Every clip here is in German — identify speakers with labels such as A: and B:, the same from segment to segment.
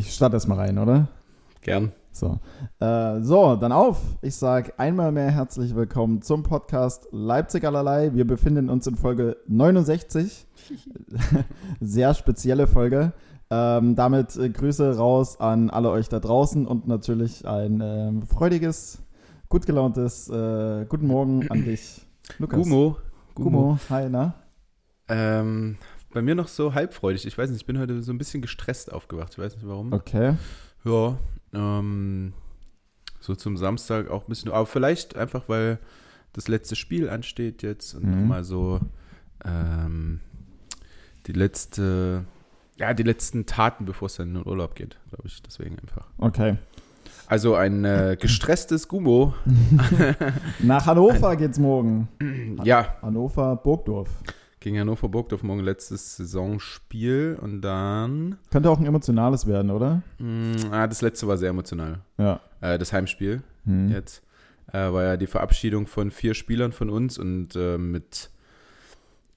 A: Ich starte erstmal rein, oder?
B: Gern.
A: So. Äh, so, dann auf. Ich sage einmal mehr herzlich willkommen zum Podcast Leipzig allerlei. Wir befinden uns in Folge 69. Sehr spezielle Folge. Ähm, damit äh, Grüße raus an alle euch da draußen und natürlich ein ähm, freudiges, gut gelauntes äh, Guten Morgen an dich, Lukas.
B: Gumo.
A: Gumo, hi, na?
B: Ähm, bei mir noch so halbfreudig. Ich weiß nicht, ich bin heute so ein bisschen gestresst aufgewacht. Ich weiß nicht warum.
A: Okay.
B: Ja, ähm, so zum Samstag auch ein bisschen. Aber vielleicht einfach, weil das letzte Spiel ansteht jetzt und
A: Mhm.
B: nochmal so ähm, die letzte, ja, die letzten Taten, bevor es dann in den Urlaub geht, glaube ich. Deswegen einfach.
A: Okay.
B: Also ein äh, gestresstes Gumo.
A: Nach Hannover geht's morgen.
B: ja,
A: Hannover, Burgdorf.
B: Gegen Hannover Burgdorf morgen letztes Saisonspiel und dann.
A: Könnte auch ein emotionales werden, oder?
B: Mh, ah, das letzte war sehr emotional.
A: Ja.
B: Äh, das Heimspiel
A: Hm.
B: jetzt äh, war ja die Verabschiedung von vier Spielern von uns und äh, mit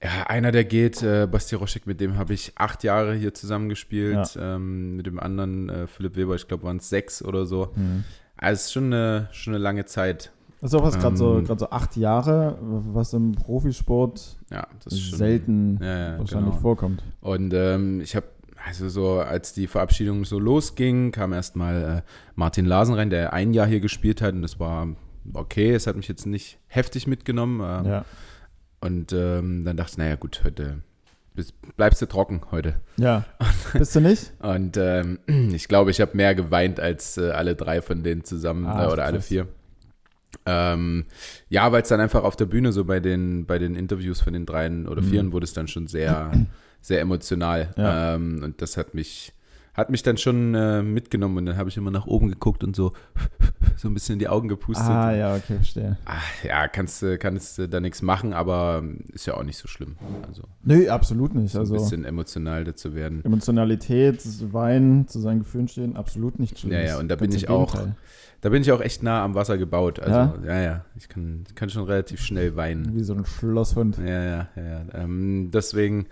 B: ja, einer, der geht, äh, Basti Roschek, mit dem habe ich acht Jahre hier zusammengespielt. Ähm, mit dem anderen, äh, Philipp Weber, ich glaube, waren es sechs oder so.
A: Hm.
B: Also es ist schon eine, schon eine lange Zeit.
A: Das ist auch was gerade so,
B: Ähm.
A: grad so acht Jahre, was im Profisport
B: Ja, ist schon
A: selten
B: Ja, ja,
A: wahrscheinlich
B: genau.
A: vorkommt.
B: Und ähm, ich habe, also so, als die Verabschiedung so losging, kam erstmal äh, Martin Larsen rein, der ein Jahr hier gespielt hat und das war okay. Es hat mich jetzt nicht heftig mitgenommen. Äh,
A: Ja.
B: Und ähm, dann dachte ich, naja, gut, heute bist, bleibst du trocken heute.
A: ja. Bist du nicht?
B: Und ähm, ich glaube, ich habe mehr geweint als äh, alle drei von denen zusammen
A: Ah,
B: äh, oder alle vier. Ähm, ja, weil es dann einfach auf der Bühne so bei den, bei den Interviews von den dreien oder
A: Mhm.
B: vieren wurde es dann schon sehr, sehr emotional.
A: Ja.
B: Ähm, und das hat mich, hat mich dann schon äh, mitgenommen und dann habe ich immer nach oben geguckt und so, so ein bisschen in die Augen gepustet.
A: Ah, ja, okay, verstehe.
B: Ach, ja, kannst du kannst du da nichts machen, aber ist ja auch nicht so schlimm. Also
A: Nö, absolut nicht.
B: so ein
A: Also
B: bisschen emotional dazu werden.
A: Emotionalität, Weinen, zu seinen Gefühlen stehen, absolut nicht schlimm.
B: Ja, ja, und da bin ich auch-. Da bin ich auch echt nah am Wasser gebaut. Also,
A: Ja?
B: ja, ja, ich kann, kann schon relativ schnell weinen.
A: Wie so ein Schlosshund.
B: Ja, ja, ja. ja. Ähm, deswegen,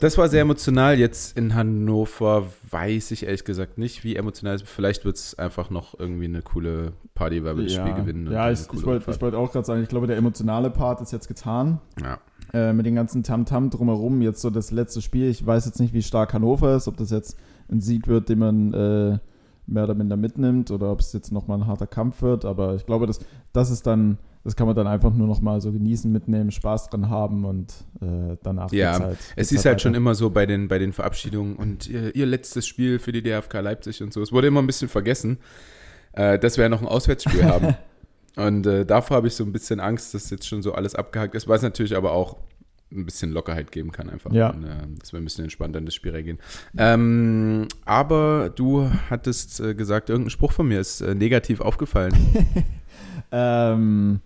B: das war sehr emotional. Jetzt in Hannover weiß ich ehrlich gesagt nicht, wie emotional es ist. Vielleicht wird es einfach noch irgendwie eine coole Party, weil wir das Spiel gewinnen.
A: Ja, ich, ich wollte wollt auch gerade sagen, ich glaube, der emotionale Part ist jetzt getan.
B: Ja.
A: Äh, mit dem ganzen Tamtam drumherum. Jetzt so das letzte Spiel. Ich weiß jetzt nicht, wie stark Hannover ist, ob das jetzt ein Sieg wird, den man äh, mehr oder minder mitnimmt oder ob es jetzt nochmal ein harter Kampf wird. Aber ich glaube, das, das ist dann, das kann man dann einfach nur nochmal so genießen, mitnehmen, Spaß dran haben und äh, danach
B: Ja,
A: halt,
B: Es ist halt
A: weiter.
B: schon immer so bei den, bei den Verabschiedungen und ihr, ihr letztes Spiel für die DFK Leipzig und so. Es wurde immer ein bisschen vergessen, äh, dass wir ja noch ein Auswärtsspiel haben. Und äh, davor habe ich so ein bisschen Angst, dass jetzt schon so alles abgehakt ist, weil es natürlich aber auch ein bisschen Lockerheit geben kann einfach.
A: Ja.
B: Und, äh, dass wir ein bisschen entspannter in das Spiel reingehen. Ähm, aber du hattest äh, gesagt, irgendein Spruch von mir ist äh, negativ aufgefallen.
A: Ähm,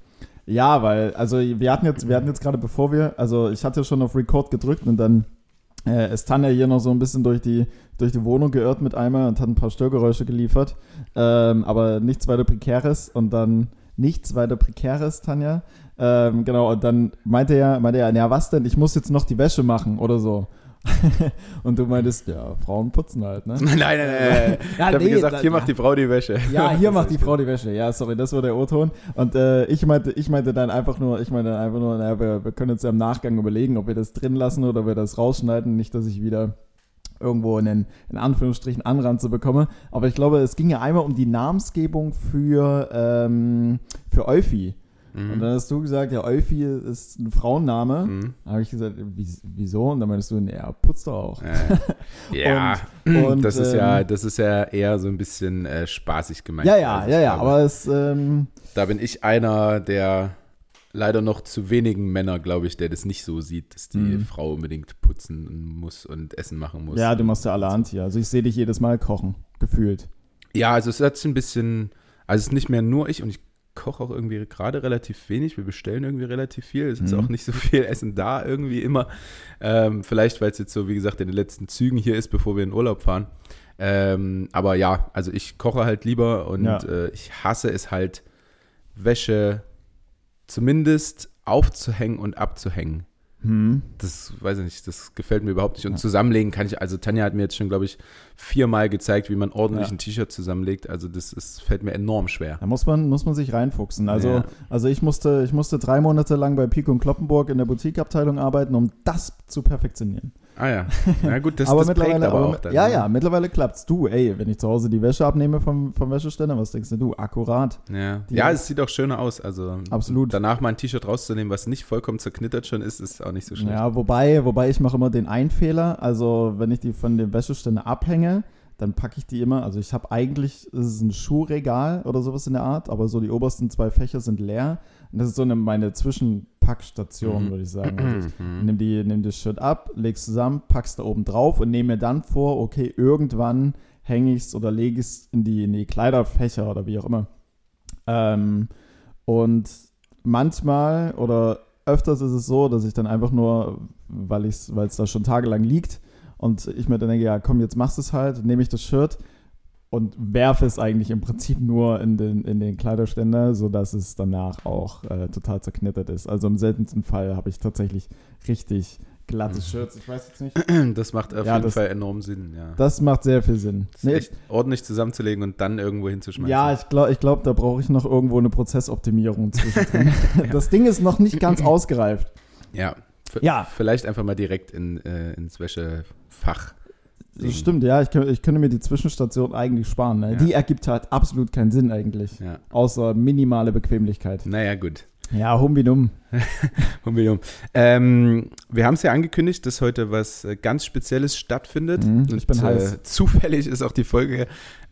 A: ja, weil, also wir hatten jetzt, wir hatten jetzt gerade bevor wir, also ich hatte schon auf Record gedrückt und dann äh, ist Tanja hier noch so ein bisschen durch die, durch die Wohnung geirrt mit einmal und hat ein paar Störgeräusche geliefert. Ähm, aber nichts weiter Prekäres und dann nichts weiter Prekäres, Tanja. Ähm, genau, und dann meinte er, meinte er, ja, was denn? Ich muss jetzt noch die Wäsche machen oder so. und du meintest, ja, Frauen putzen halt, ne?
B: nein, nein, nein.
A: Ja,
B: ich habe
A: nee,
B: gesagt,
A: da-
B: hier macht die Frau die Wäsche.
A: Ja, hier macht die Frau die Wäsche. Ja, sorry, das war der O-Ton. Und äh, ich meinte, ich meinte dann einfach nur, ich meinte dann einfach nur, naja, wir, wir können uns ja im Nachgang überlegen, ob wir das drin lassen oder ob wir das rausschneiden. Nicht, dass ich wieder irgendwo einen, in Anführungsstrichen, Anranze bekomme. Aber ich glaube, es ging ja einmal um die Namensgebung für, ähm, für Euphi. Und
B: Mhm.
A: dann hast du gesagt, ja, Euphi ist ein Frauenname.
B: Mhm.
A: Da habe ich gesagt, "Wie- wieso? Und dann meintest du, ja, putzt doch auch.
B: Äh, ja,
A: Und- und,
B: das ist ja,
A: ähm,
B: das ist ja eher so ein bisschen äh, spaßig gemeint.
A: Ja, ja,
B: Also
A: ja, ja,
B: glaube,
A: aber es, ähm,
B: da bin ich einer der leider noch zu wenigen Männer, glaube ich, der das nicht so sieht, dass die
A: Mhm.
B: Frau unbedingt putzen muss und Essen machen muss.
A: Ja, du machst ja alle Hand hier. Also ich sehe dich jedes Mal kochen, gefühlt.
B: Ja, also es hat sich ein bisschen, also es ist nicht mehr nur ich und ich koche auch irgendwie gerade relativ wenig. Wir bestellen irgendwie relativ viel. Es ist
A: Mhm.
B: auch nicht so viel Essen da irgendwie immer. Ähm, vielleicht, weil es jetzt so, wie gesagt, in den letzten Zügen hier ist, bevor wir in Urlaub fahren. Ähm, aber ja, also ich koche halt lieber und
A: Ja.
B: äh, ich hasse es halt, Wäsche zumindest aufzuhängen und abzuhängen.
A: Hm.
B: Das weiß ich nicht, das gefällt mir überhaupt nicht. Und zusammenlegen kann ich, also Tanja hat mir jetzt schon, glaube ich, viermal gezeigt, wie man ordentlich
A: Ja.
B: ein T-Shirt zusammenlegt. Also das ist, fällt mir enorm schwer.
A: Da muss man, muss man sich reinfuchsen. Also,
B: Ja.
A: also ich, musste, ich musste drei Monate lang bei Pico und Kloppenburg in der Boutiqueabteilung arbeiten, um das zu perfektionieren.
B: Ah ja, na gut, das,
A: aber
B: das
A: mittlerweile,
B: aber
A: aber
B: auch dann.
A: ja,
B: ne?
A: ja, mittlerweile klappt's. Du, ey, wenn ich zu Hause die Wäsche abnehme vom, vom Wäscheständer, was denkst du? Akkurat.
B: Ja.
A: Die-
B: ja, es sieht auch schöner aus. Also
A: Absolut.
B: danach mal ein T-Shirt rauszunehmen, was nicht vollkommen zerknittert schon ist, ist auch nicht so schlecht.
A: Ja, wobei, wobei ich mache immer den Einfehler. Also, wenn ich die von dem Wäscheständer abhänge, dann packe ich die immer. Also, ich habe eigentlich, es ist ein Schuhregal oder sowas in der Art, aber so die obersten zwei Fächer sind leer. Und das ist so eine, meine Zwischenpackstation,
B: Mhm.
A: würde ich sagen. Also, ich nimm, die, nimm das Shirt ab, leg's zusammen, pack's da oben drauf und nehme mir dann vor, okay, irgendwann hänge ich's oder lege ich's in die, in die Kleiderfächer oder wie auch immer. Ähm, und manchmal oder öfters ist es so, dass ich dann einfach nur, weil es da schon tagelang liegt und ich mir dann denke, ja komm, jetzt machst du es halt, nehme ich das Shirt und werfe es eigentlich im Prinzip nur in den, in den Kleiderständer, sodass es danach auch äh, total zerknittert ist. Also im seltensten Fall habe ich tatsächlich richtig glatte
B: Mhm.
A: Shirts. Ich weiß jetzt nicht.
B: Das macht auf
A: Ja,
B: jeden
A: das-
B: Fall enorm Sinn, ja.
A: Das macht sehr viel Sinn.
B: Das ist echt ordentlich zusammenzulegen und dann irgendwo hinzuschmeißen.
A: Ja, ich glaube, ich glaub, da brauche ich noch irgendwo eine Prozessoptimierung zwischendrin. Das Ding ist noch nicht ganz ausgereift.
B: ja. V-
A: Ja.
B: Vielleicht einfach mal direkt in, äh, ins Wäschefach.
A: Das stimmt, ja, ich, ich könnte mir die Zwischenstation eigentlich sparen. Ne?
B: Ja.
A: Die ergibt halt absolut keinen Sinn eigentlich.
B: Ja.
A: Außer minimale Bequemlichkeit.
B: Naja, gut.
A: Ja, humbidum.
B: Humbilium. Ähm, wir haben es ja angekündigt, dass heute was äh, ganz Spezielles stattfindet.
A: Mhm, ich bin heiß.
B: Äh, zufällig ist auch die Folge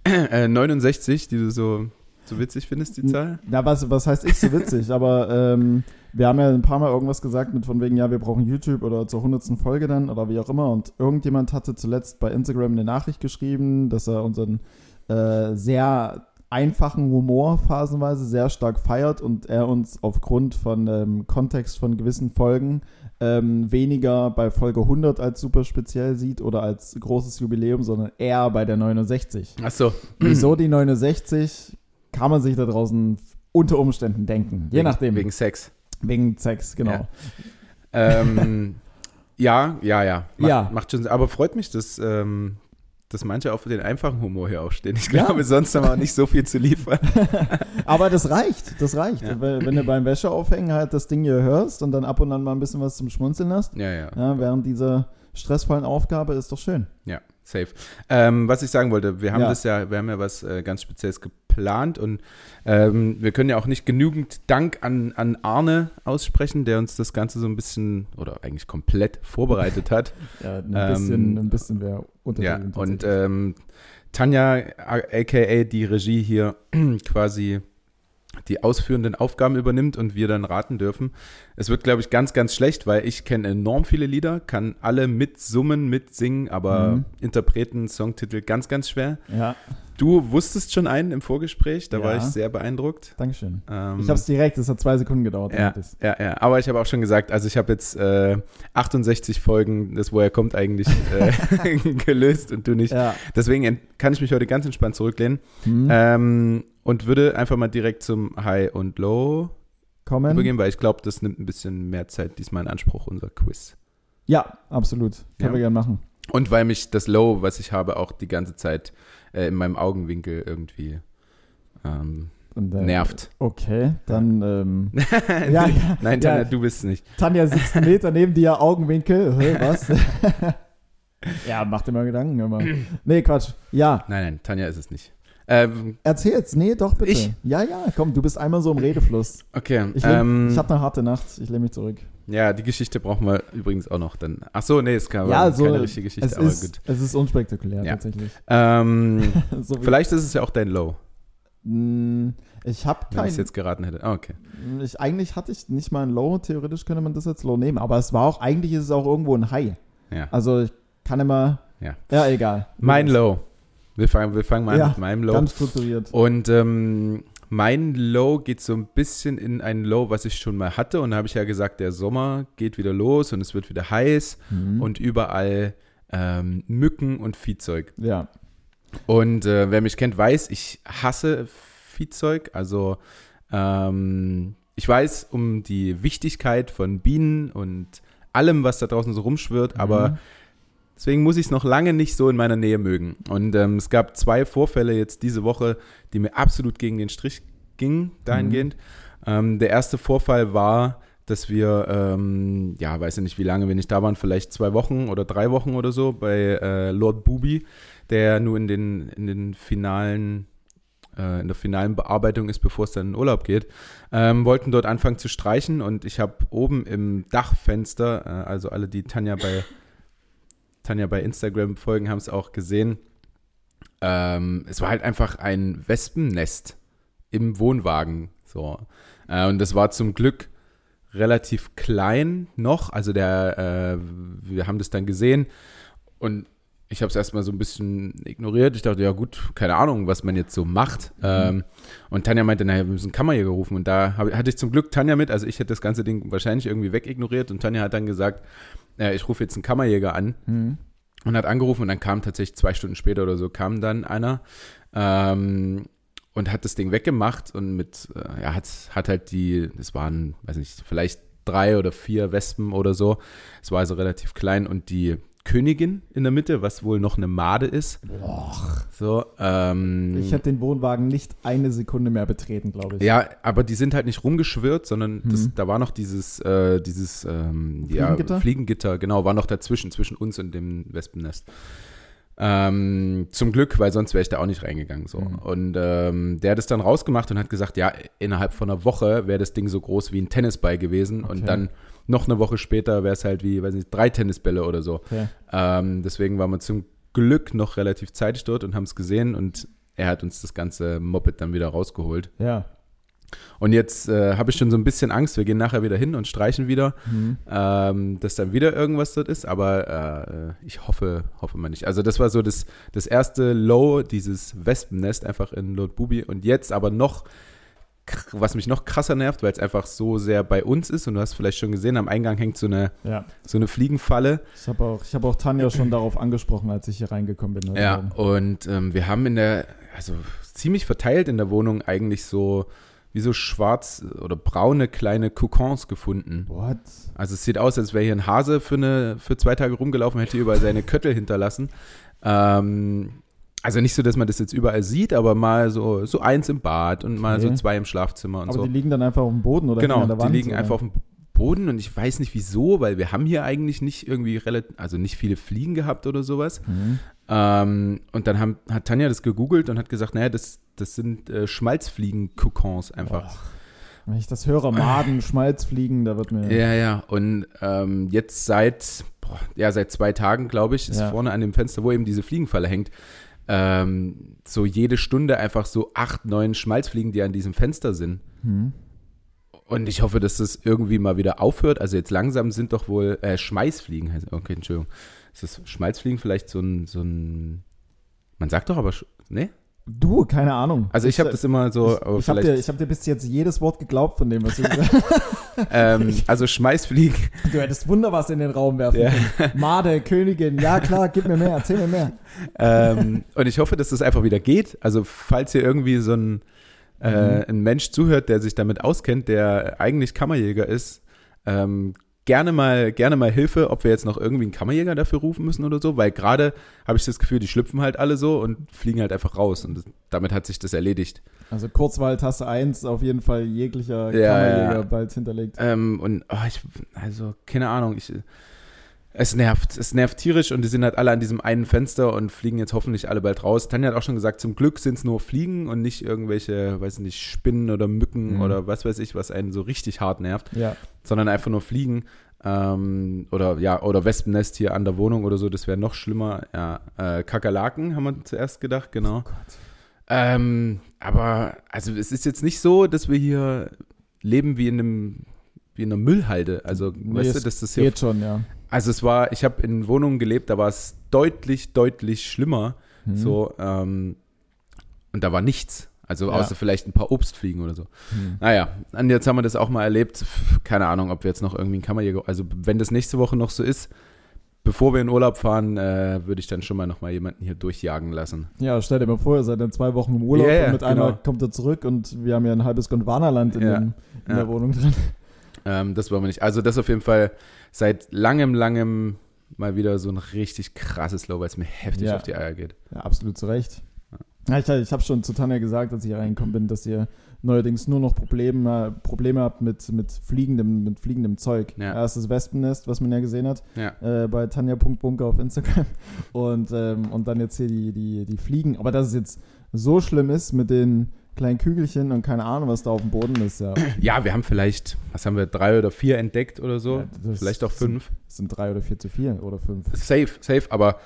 B: äh, 69, die du so, so witzig findest, die Zahl.
A: Ja, was, was heißt ich so witzig? Aber ähm, wir haben ja ein paar Mal irgendwas gesagt mit von wegen, ja, wir brauchen YouTube oder zur hundertsten Folge dann oder wie auch immer. Und irgendjemand hatte zuletzt bei Instagram eine Nachricht geschrieben, dass er unseren äh, sehr einfachen Humor phasenweise sehr stark feiert und er uns aufgrund von ähm, Kontext von gewissen Folgen ähm, weniger bei Folge 100 als super speziell sieht oder als großes Jubiläum, sondern eher bei der 69.
B: Ach so.
A: Wieso die 69? Kann man sich da draußen unter Umständen denken. Je
B: wegen,
A: nachdem.
B: Wegen Sex.
A: Wegen Sex, genau.
B: Ja. Ähm, ja, ja, ja. Macht,
A: Ja.
B: Macht schon Sinn. Aber freut mich, dass, ähm, dass manche auf den einfachen Humor hier aufstehen. Ich
A: Ja.
B: glaube, sonst haben wir auch nicht so viel zu liefern.
A: Aber das reicht, das reicht.
B: Ja.
A: Wenn, wenn du beim Wäscheaufhängen halt das Ding hier hörst und dann ab und an mal ein bisschen was zum Schmunzeln hast,
B: Ja, ja.
A: ja, während dieser stressvollen Aufgabe ist doch schön.
B: Ja, safe. Ähm, was ich sagen wollte, wir haben
A: Ja.
B: das ja, wir haben ja was äh, ganz Spezielles geplant und ähm, wir können ja auch nicht genügend Dank an, an Arne aussprechen, der uns das Ganze so ein bisschen oder eigentlich komplett vorbereitet hat.
A: Ja, ein
B: Ähm,
A: bisschen, ein bisschen wäre
B: ja, und ähm, Tanja, aka die Regie hier, quasi die ausführenden Aufgaben übernimmt und wir dann raten dürfen. Es wird, glaube ich, ganz, ganz schlecht, weil ich kenne enorm viele Lieder, kann alle mitsummen, mitsingen, aber
A: Mhm.
B: Interpreten, Songtitel ganz, ganz schwer.
A: ja,
B: Du wusstest schon einen im Vorgespräch, da war
A: Ja.
B: ich sehr beeindruckt.
A: Dankeschön.
B: Ähm,
A: Ich habe es direkt, es hat zwei Sekunden gedauert.
B: ja, ja, ja, aber ich habe auch schon gesagt, also ich habe jetzt äh, 68 Folgen, das Woher kommt eigentlich, äh, gelöst und du nicht.
A: ja.
B: Deswegen kann ich mich heute ganz entspannt zurücklehnen
A: Hm.
B: ähm, und würde einfach mal direkt zum High und Low
A: Kommen.
B: übergehen, weil ich glaube, das nimmt ein bisschen mehr Zeit diesmal in Anspruch, unser Quiz.
A: Ja, absolut. Können
B: Ja.
A: wir gerne machen.
B: Und weil mich das Low, was ich habe, auch die ganze Zeit äh, in meinem Augenwinkel irgendwie ähm,
A: äh,
B: nervt.
A: Okay, dann. Ähm, ja, ja,
B: Nein,
A: ja.
B: Tanja, du bist es nicht.
A: Tanja sitzt einen Meter neben dir, Augenwinkel. Hä, was? ja, mach dir mal Gedanken immer. Nee, Quatsch. Ja,
B: Nein, nein, Tanja ist es nicht. Ähm,
A: erzähl's. Nee, doch, bitte.
B: Ich?
A: Ja, ja, komm, du bist einmal so im Redefluss.
B: okay.
A: Ich,
B: ähm,
A: ich habe eine harte Nacht. Ich lehne mich zurück.
B: ja, die Geschichte brauchen wir übrigens auch noch dann. Ach so, nee, es kam
A: Ja, so,
B: keine richtige Geschichte,
A: Es
B: aber
A: ist,
B: gut.
A: es ist unspektakulär,
B: Ja.
A: tatsächlich.
B: Ähm,
A: so
B: vielleicht ist es ja auch dein Low,
A: Mm, Ich habe
B: wenn ich
A: kein.
B: es jetzt geraten hätte. Ah, okay.
A: Ich, eigentlich hatte ich nicht mal ein Low. Theoretisch könnte man das als Low nehmen. Aber es war auch, eigentlich ist es auch irgendwo ein High.
B: Ja.
A: Also ich kann immer.
B: Ja.
A: Ja, egal.
B: Mein Low. Wir fangen, wir fangen mal
A: Ja,
B: an mit meinem Low.
A: Ganz strukturiert.
B: Und ähm, mein Low geht so ein bisschen in ein Low, was ich schon mal hatte. Und da habe ich ja gesagt, der Sommer geht wieder los und es wird wieder heiß
A: Mhm.
B: und überall ähm, Mücken und Viehzeug.
A: ja.
B: Und äh, wer mich kennt, weiß, ich hasse Viehzeug. Also ähm, ich weiß um die Wichtigkeit von Bienen und allem, was da draußen so rumschwirrt, aber
A: Mhm.
B: Deswegen muss ich es noch lange nicht so in meiner Nähe mögen. Und ähm, es gab zwei Vorfälle jetzt diese Woche, die mir absolut gegen den Strich gingen, dahingehend. Ähm, der erste Vorfall war, dass wir, ähm, ja, weiß ich nicht, wie lange wir nicht da waren, vielleicht zwei Wochen oder drei Wochen oder so, bei äh, Lord Booby, der nur in den, in den finalen, äh, in der finalen Bearbeitung ist, bevor es dann in Urlaub geht, ähm, wollten dort anfangen zu streichen und ich habe oben im Dachfenster, äh, also alle, die Tanja bei Tanja bei Instagram folgen, haben es auch gesehen. Ähm, es war halt einfach ein Wespennest im Wohnwagen. So. Äh, und das war zum Glück relativ klein noch. Also der, äh, wir haben das dann gesehen und ich habe es erstmal so ein bisschen ignoriert. Ich dachte, ja gut, keine Ahnung, was man jetzt so macht. Ähm, und Tanja meinte, naja, wir müssen Kammerjäger rufen. Und da hab, hatte ich zum Glück Tanja mit. Also ich hätte das ganze Ding wahrscheinlich irgendwie wegignoriert. Und Tanja hat dann gesagt, äh, ich rufe jetzt einen Kammerjäger an
A: Mhm.
B: und hat angerufen und dann kam tatsächlich zwei Stunden später oder so kam dann einer ähm, und hat das Ding weggemacht und mit, äh, ja, hat, hat halt die, es waren, weiß nicht, vielleicht drei oder vier Wespen oder so. Es war also relativ klein und die Königin in der Mitte, was wohl noch eine Made ist. So, ähm,
A: Ich hätte den Wohnwagen nicht eine Sekunde mehr betreten, glaube ich.
B: ja, aber die sind halt nicht rumgeschwirrt, sondern das,
A: Mhm.
B: da war noch dieses, äh, dieses ähm,
A: Fliegengitter?
B: Ja, Fliegengitter, genau, war noch dazwischen, zwischen uns und dem Wespennest. Ähm, zum Glück, weil sonst wäre ich da auch nicht reingegangen. So.
A: Mhm.
B: Und ähm, der hat es dann rausgemacht und hat gesagt, ja, innerhalb von einer Woche wäre das Ding so groß wie ein Tennisball gewesen.
A: Okay.
B: Und dann noch eine Woche später wäre es halt wie, weiß nicht, drei Tennisbälle oder so.
A: Okay.
B: Ähm, deswegen waren wir zum Glück noch relativ zeitig dort und haben es gesehen und er hat uns das ganze Moped dann wieder rausgeholt.
A: Ja.
B: Und jetzt äh, habe ich schon so ein bisschen Angst, wir gehen nachher wieder hin und streichen wieder,
A: Mhm.
B: ähm, dass dann wieder irgendwas dort ist, aber äh, ich hoffe, hoffe mal nicht. Also das war so das, das erste Low, dieses Wespennest einfach in Lord Bubi und jetzt aber noch, was mich noch krasser nervt, weil es einfach so sehr bei uns ist und du hast vielleicht schon gesehen, am Eingang hängt so eine,
A: Ja.
B: so eine Fliegenfalle.
A: Ich habe auch, ich hab auch Tanja schon darauf angesprochen, als ich hier reingekommen bin.
B: Ja,
A: Morgen.
B: und ähm, wir haben in der, also ziemlich verteilt in der Wohnung eigentlich so wie so schwarz oder braune kleine Kokons gefunden.
A: What?
B: Also es sieht aus, als wäre hier ein Hase für, eine, für zwei Tage rumgelaufen, hätte überall seine Köttel hinterlassen. Ähm, also nicht so, dass man das jetzt überall sieht, aber mal so, so eins im Bad und mal
A: Okay.
B: so zwei im Schlafzimmer und
A: Aber
B: so.
A: die liegen dann einfach auf dem Boden oder
B: Genau,
A: an der
B: die
A: Wand,
B: liegen
A: oder?
B: einfach auf dem Boden und ich weiß nicht wieso, weil wir haben hier eigentlich nicht irgendwie relativ, also nicht viele Fliegen gehabt oder sowas.
A: Mhm.
B: Ähm, und dann haben, hat Tanja das gegoogelt und hat gesagt, naja, das, das sind äh, Schmalzfliegen-Kokons einfach.
A: Wenn ich das höre, Maden, Schmalzfliegen, da wird mir.
B: Ja, ja. Und ähm, jetzt seit, boah, ja, seit zwei Tagen, glaube ich, ist
A: Ja.
B: vorne an dem Fenster, wo eben diese Fliegenfalle hängt, ähm, so jede Stunde einfach so acht, neun Schmalzfliegen, die an diesem Fenster sind.
A: Hm.
B: Und ich hoffe, dass das irgendwie mal wieder aufhört. Also jetzt langsam sind doch wohl äh, Schmeißfliegen. Okay, Entschuldigung. Ist das Schmalzfliegen vielleicht so ein, so ein man sagt doch aber, ne?
A: Du, keine Ahnung.
B: Also ich habe das immer so, aber
A: ich habe dir, ich hab dir bis jetzt jedes Wort geglaubt von dem, was du gesagt hast.
B: ähm, also Schmeißfliegen,
A: Du hättest wunder was in den Raum werfen
B: Ja.
A: können. Made, Königin, ja klar, gib mir mehr, erzähl mir mehr.
B: ähm, und ich hoffe, dass das einfach wieder geht. Also falls hier irgendwie so ein, äh, ein Mensch zuhört, der sich damit auskennt, der eigentlich Kammerjäger ist, ähm, gerne mal, gerne mal Hilfe, ob wir jetzt noch irgendwie einen Kammerjäger dafür rufen müssen oder so, weil gerade habe ich das Gefühl, die schlüpfen halt alle so und fliegen halt einfach raus und das, damit hat sich das erledigt.
A: Also Kurzwahl-Taste 1, auf jeden Fall jeglicher
B: Ja,
A: Kammerjäger
B: ja.
A: bald hinterlegt.
B: Ähm, und oh, ich, also keine Ahnung, ich, es nervt, es nervt tierisch und die sind halt alle an diesem einen Fenster und fliegen jetzt hoffentlich alle bald raus. Tanja hat auch schon gesagt, zum Glück sind es nur Fliegen und nicht irgendwelche, weiß nicht, Spinnen oder Mücken
A: Mhm.
B: oder was weiß ich, was einen so richtig hart nervt,
A: Ja,
B: sondern einfach nur Fliegen. Ähm, oder ja, oder Wespennest hier an der Wohnung oder so, das wäre noch schlimmer. Ja, äh, Kakerlaken haben wir zuerst gedacht, genau.
A: Oh Gott.
B: Ähm, aber also es ist jetzt nicht so, dass wir hier leben wie in einem wie in einer Müllhalde. Also
A: Nee,
B: weißt du, dass das hier
A: geht schon, ja.
B: Also es war, ich habe in Wohnungen gelebt, da war es deutlich, deutlich schlimmer.
A: Mhm.
B: So, ähm, und da war nichts. Also
A: Ja.
B: außer vielleicht ein paar Obstfliegen oder so.
A: Mhm.
B: Naja, und jetzt haben wir das auch mal erlebt. Keine Ahnung, ob wir jetzt noch irgendwie einen Kammerjäger, also wenn das nächste Woche noch so ist, bevor wir in Urlaub fahren, äh, würde ich dann schon mal noch mal jemanden hier durchjagen lassen.
A: Ja, stell dir mal vor, ihr seid dann zwei Wochen im Urlaub
B: ja,
A: und mit
B: genau.
A: kommt er zurück und wir haben ja ein halbes Gondwanaland in,
B: Ja,
A: dem, in
B: ja.
A: der Wohnung drin.
B: Ähm, das wollen wir nicht. Also das auf jeden Fall seit langem, langem mal wieder so ein richtig krasses Low, weil es mir heftig
A: Ja.
B: auf die Eier geht.
A: Ja, absolut zu Recht. Ja, ich ich habe schon zu Tanja gesagt, als ich hier reingekommen bin, dass ihr neuerdings nur noch Probleme, Probleme habt mit, mit, fliegendem, mit fliegendem Zeug.
B: Ja.
A: Erst das Wespennest, was man ja gesehen hat,
B: Ja.
A: äh, bei tanja.bunker auf Instagram. Und, ähm, und dann jetzt hier die, die, die Fliegen. Aber dass es jetzt so schlimm ist mit den kleinen Kügelchen und keine Ahnung, was da auf dem Boden ist, ja.
B: Ja, wir haben vielleicht, was haben wir, drei oder vier entdeckt oder so?
A: Ja,
B: vielleicht auch fünf.
A: Es sind drei oder vier zu viel oder fünf.
B: Safe, safe, aber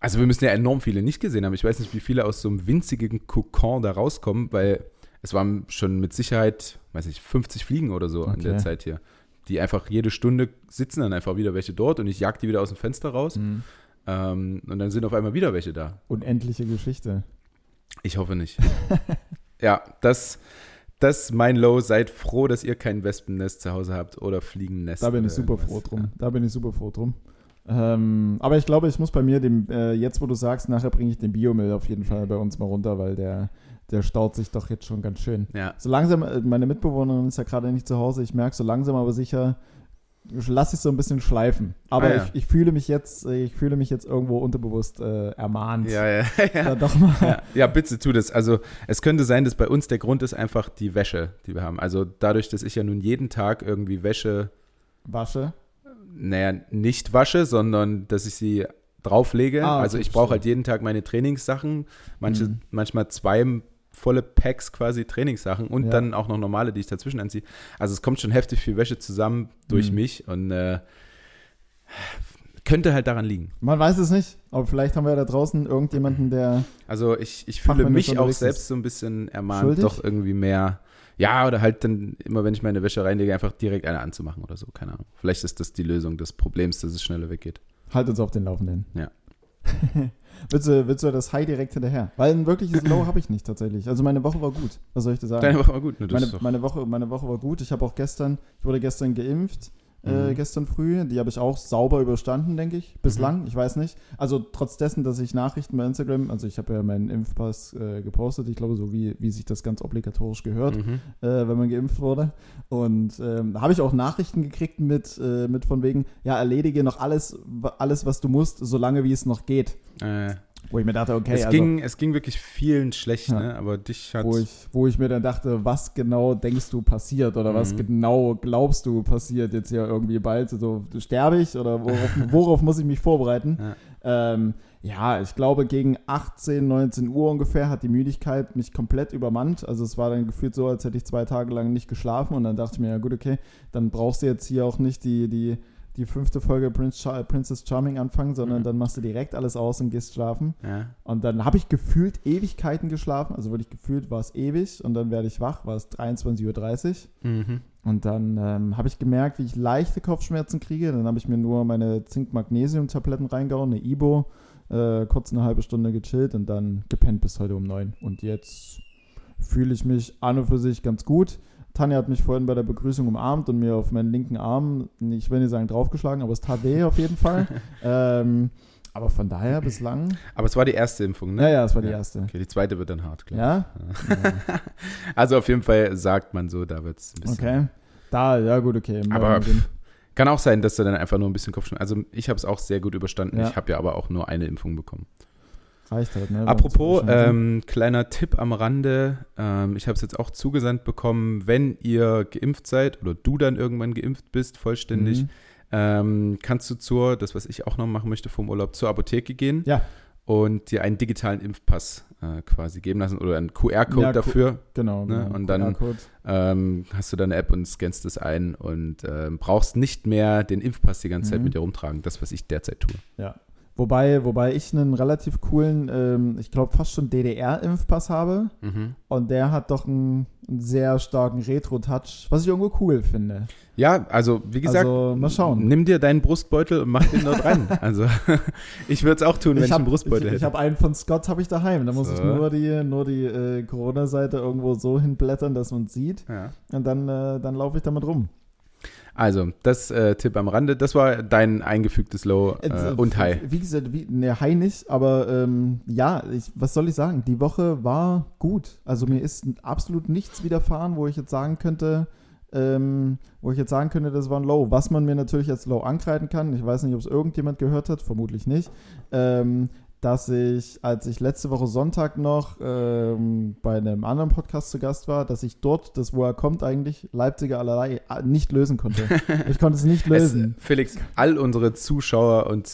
B: also wir müssen ja enorm viele nicht gesehen haben. Ich weiß nicht, wie viele aus so einem winzigen Kokon da rauskommen, weil es waren schon mit Sicherheit, weiß ich, 50 Fliegen oder so in der
A: Okay.
B: Zeit hier. Die einfach jede Stunde sitzen dann einfach wieder welche dort und ich jag die wieder aus dem Fenster raus.
A: Mhm.
B: Ähm, und dann sind auf einmal wieder welche da.
A: Unendliche Geschichte.
B: Ich hoffe nicht. ja, das, das ist mein Low. Seid froh, dass ihr kein Wespennest zu Hause habt oder Fliegennest.
A: Da bin ich super froh drum. Da bin ich super froh drum. Ähm, aber ich glaube, ich muss bei mir dem, äh, jetzt wo du sagst, nachher bringe ich den Biomüll auf jeden Fall bei uns mal runter, weil der, der staut sich doch jetzt schon ganz schön.
B: Ja,
A: So langsam, äh, meine Mitbewohnerin ist ja gerade nicht zu Hause, ich merke so langsam aber sicher, lasse ich so ein bisschen schleifen. Aber
B: Ah, ja.
A: ich, ich fühle mich jetzt, ich fühle mich jetzt irgendwo unterbewusst äh, ermahnt.
B: ja, ja. ja.
A: Doch mal.
B: Ja, ja, bitte tu das. Also es könnte sein, dass bei uns der Grund ist einfach die Wäsche, die wir haben. Also dadurch, dass ich ja nun jeden Tag irgendwie Wäsche,
A: Wasche.
B: naja, nicht wasche, sondern dass ich sie drauflege.
A: Ah,
B: also ich brauche halt jeden Tag meine Trainingssachen, manche,
A: Mhm.
B: manchmal zwei volle Packs quasi Trainingssachen und
A: Ja.
B: dann auch noch normale, die ich dazwischen anziehe. Also es kommt schon heftig viel Wäsche zusammen durch
A: Mhm.
B: mich und äh, könnte halt daran liegen.
A: Man weiß es nicht, aber vielleicht haben wir da draußen irgendjemanden, der.
B: Also ich, ich fühle mich auch selbst so ein bisschen ermahnt,
A: Schuldig?
B: doch irgendwie mehr. Ja, oder halt dann immer, wenn ich meine Wäsche reinlege, einfach direkt eine anzumachen oder so. Keine Ahnung. Vielleicht ist das die Lösung des Problems, dass es schneller weggeht.
A: Halt uns auf den Laufenden.
B: Ja.
A: willst, du, willst du das High direkt hinterher? Weil ein wirkliches Low habe ich nicht tatsächlich. Also meine Woche war gut. Was soll ich dir sagen?
B: Deine Woche war gut. Ne?
A: Meine, meine, Woche, meine Woche war gut. Ich habe auch gestern, ich wurde gestern geimpft, äh,
B: Mhm.
A: gestern früh. Die habe ich auch sauber überstanden, denke ich. Bislang,
B: Mhm.
A: ich weiß nicht. Also trotz dessen, dass ich Nachrichten bei Instagram, also ich habe ja meinen Impfpass äh, gepostet, ich glaube so wie, wie sich das ganz obligatorisch gehört,
B: mhm.
A: äh, wenn man geimpft wurde. Und ähm, da habe ich auch Nachrichten gekriegt mit, äh, mit von wegen, ja, erledige noch alles, alles, was du musst, solange wie es noch geht. Wo ich mir dachte, okay,
B: es,
A: also,
B: ging, es ging wirklich vielen schlecht,
A: Ja.
B: ne? aber dich hat.
A: wo, ich, wo ich mir dann dachte, was genau denkst du passiert oder was
B: Mhm.
A: genau glaubst du passiert jetzt hier irgendwie bald? So, sterbe ich oder worauf, worauf muss ich mich vorbereiten?
B: Ja.
A: Ähm, ja, ich glaube, gegen 18, 19 Uhr ungefähr hat die Müdigkeit mich komplett übermannt. Also es war dann gefühlt so, als hätte ich zwei Tage lang nicht geschlafen und dann dachte ich mir, ja gut, okay, dann brauchst du jetzt hier auch nicht die, die, die fünfte Folge Prince Char Princess Charming anfangen, sondern
B: Mhm.
A: dann machst du direkt alles aus und gehst schlafen.
B: ja.
A: Und dann habe ich gefühlt Ewigkeiten geschlafen, also wirklich gefühlt war es ewig und dann werde ich wach, war es 23.30 Uhr.
B: Mhm.
A: Und dann ähm, habe ich gemerkt, wie ich leichte Kopfschmerzen kriege. Dann habe ich mir nur meine Zink-Magnesium-Tabletten reingehauen, eine Ibo, äh, kurz eine halbe Stunde gechillt und dann gepennt bis heute um neun. Und jetzt fühle ich mich an und für sich ganz gut. Tanja hat mich vorhin bei der Begrüßung umarmt und mir auf meinen linken Arm, ich will nicht sagen draufgeschlagen, aber es tat weh auf jeden Fall. ähm, aber von daher bislang,
B: Aber es war die erste Impfung, ne?
A: ja, ja, es war die
B: Ja.
A: erste.
B: Okay, die zweite wird dann hart, klar.
A: Ja?
B: Also auf jeden Fall sagt man so, da wird es ein bisschen.
A: Okay. Da, ja gut, okay.
B: Aber Kann auch sein, dass du dann einfach nur ein bisschen Kopfschmerzen. Also ich habe es auch sehr gut überstanden.
A: Ja.
B: Ich habe ja aber auch nur eine Impfung bekommen.
A: Reicht halt, ne?
B: Apropos, ähm, kleiner Tipp am Rande. Ähm, ich habe es jetzt auch zugesandt bekommen, wenn ihr geimpft seid oder du dann irgendwann geimpft bist, vollständig,
A: Mhm.
B: ähm, kannst du zur, das was ich auch noch machen möchte vom Urlaub, zur Apotheke gehen
A: Ja.
B: und dir einen digitalen Impfpass äh, quasi geben lassen oder einen QR-Code
A: Ja,
B: dafür.
A: Genau,
B: Ne,
A: genau.
B: und dann-. Ähm, hast du deine App und scannst es ein und ähm, brauchst nicht mehr den Impfpass die ganze Zeit
A: Mhm.
B: mit dir rumtragen. Das, was ich derzeit tue.
A: Ja. Wobei, wobei ich einen relativ coolen, ähm, ich glaube fast schon DDR-Impfpass habe.
B: Mhm.
A: Und der hat doch einen, einen sehr starken Retro-Touch, was ich irgendwo cool finde.
B: Ja, also wie gesagt,
A: Also, mal schauen.
B: nimm dir deinen Brustbeutel und mach den dort rein. Also ich würde es auch tun, wenn ich,
A: hab-
B: einen Brustbeutel
A: ich, ich
B: hätte.
A: habe einen von Scott habe ich daheim. Da muss
B: So.
A: ich nur die, nur die äh, Corona-Seite irgendwo so hinblättern, dass man es sieht.
B: ja.
A: Und dann, äh, dann laufe ich damit rum.
B: Also, das äh, Tipp am Rande, das war dein eingefügtes Low äh,
A: Äh,
B: und High.
A: Wie gesagt, wie, ne, High nicht, aber ähm, ja, ich, was soll ich sagen? Die Woche war gut. Also mir ist absolut nichts widerfahren, wo ich jetzt sagen könnte, ähm, wo ich jetzt sagen könnte, das war ein Low. Was man mir natürlich als Low ankreiden kann, ich weiß nicht, ob es irgendjemand gehört hat, vermutlich nicht, ähm, dass ich, als ich letzte Woche Sonntag noch ähm, bei einem anderen Podcast zu Gast war, dass ich dort das, wo er kommt eigentlich, Leipziger allerlei, äh, nicht lösen konnte. Ich konnte es nicht lösen.
B: Es, Felix, all unsere Zuschauer und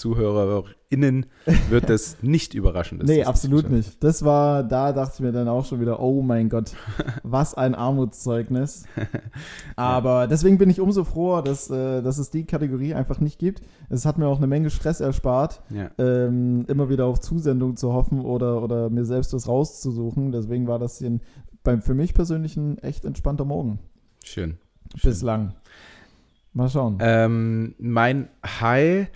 B: ZuhörerInnen wird es nicht überraschen.
A: nee, absolut nicht. Das war, da dachte ich mir dann auch schon wieder, oh mein Gott, was ein Armutszeugnis. Aber deswegen bin ich umso froher, dass, äh, dass es die Kategorie einfach nicht gibt. Es hat mir auch eine Menge Stress erspart,
B: Ja.
A: ähm, immer wieder auf Zusendung zu hoffen oder, oder mir selbst was rauszusuchen. Deswegen war das hier ein, beim, für mich persönlich ein echt entspannter Morgen.
B: Schön. Schön.
A: Bislang. Mal schauen.
B: Ähm, mein High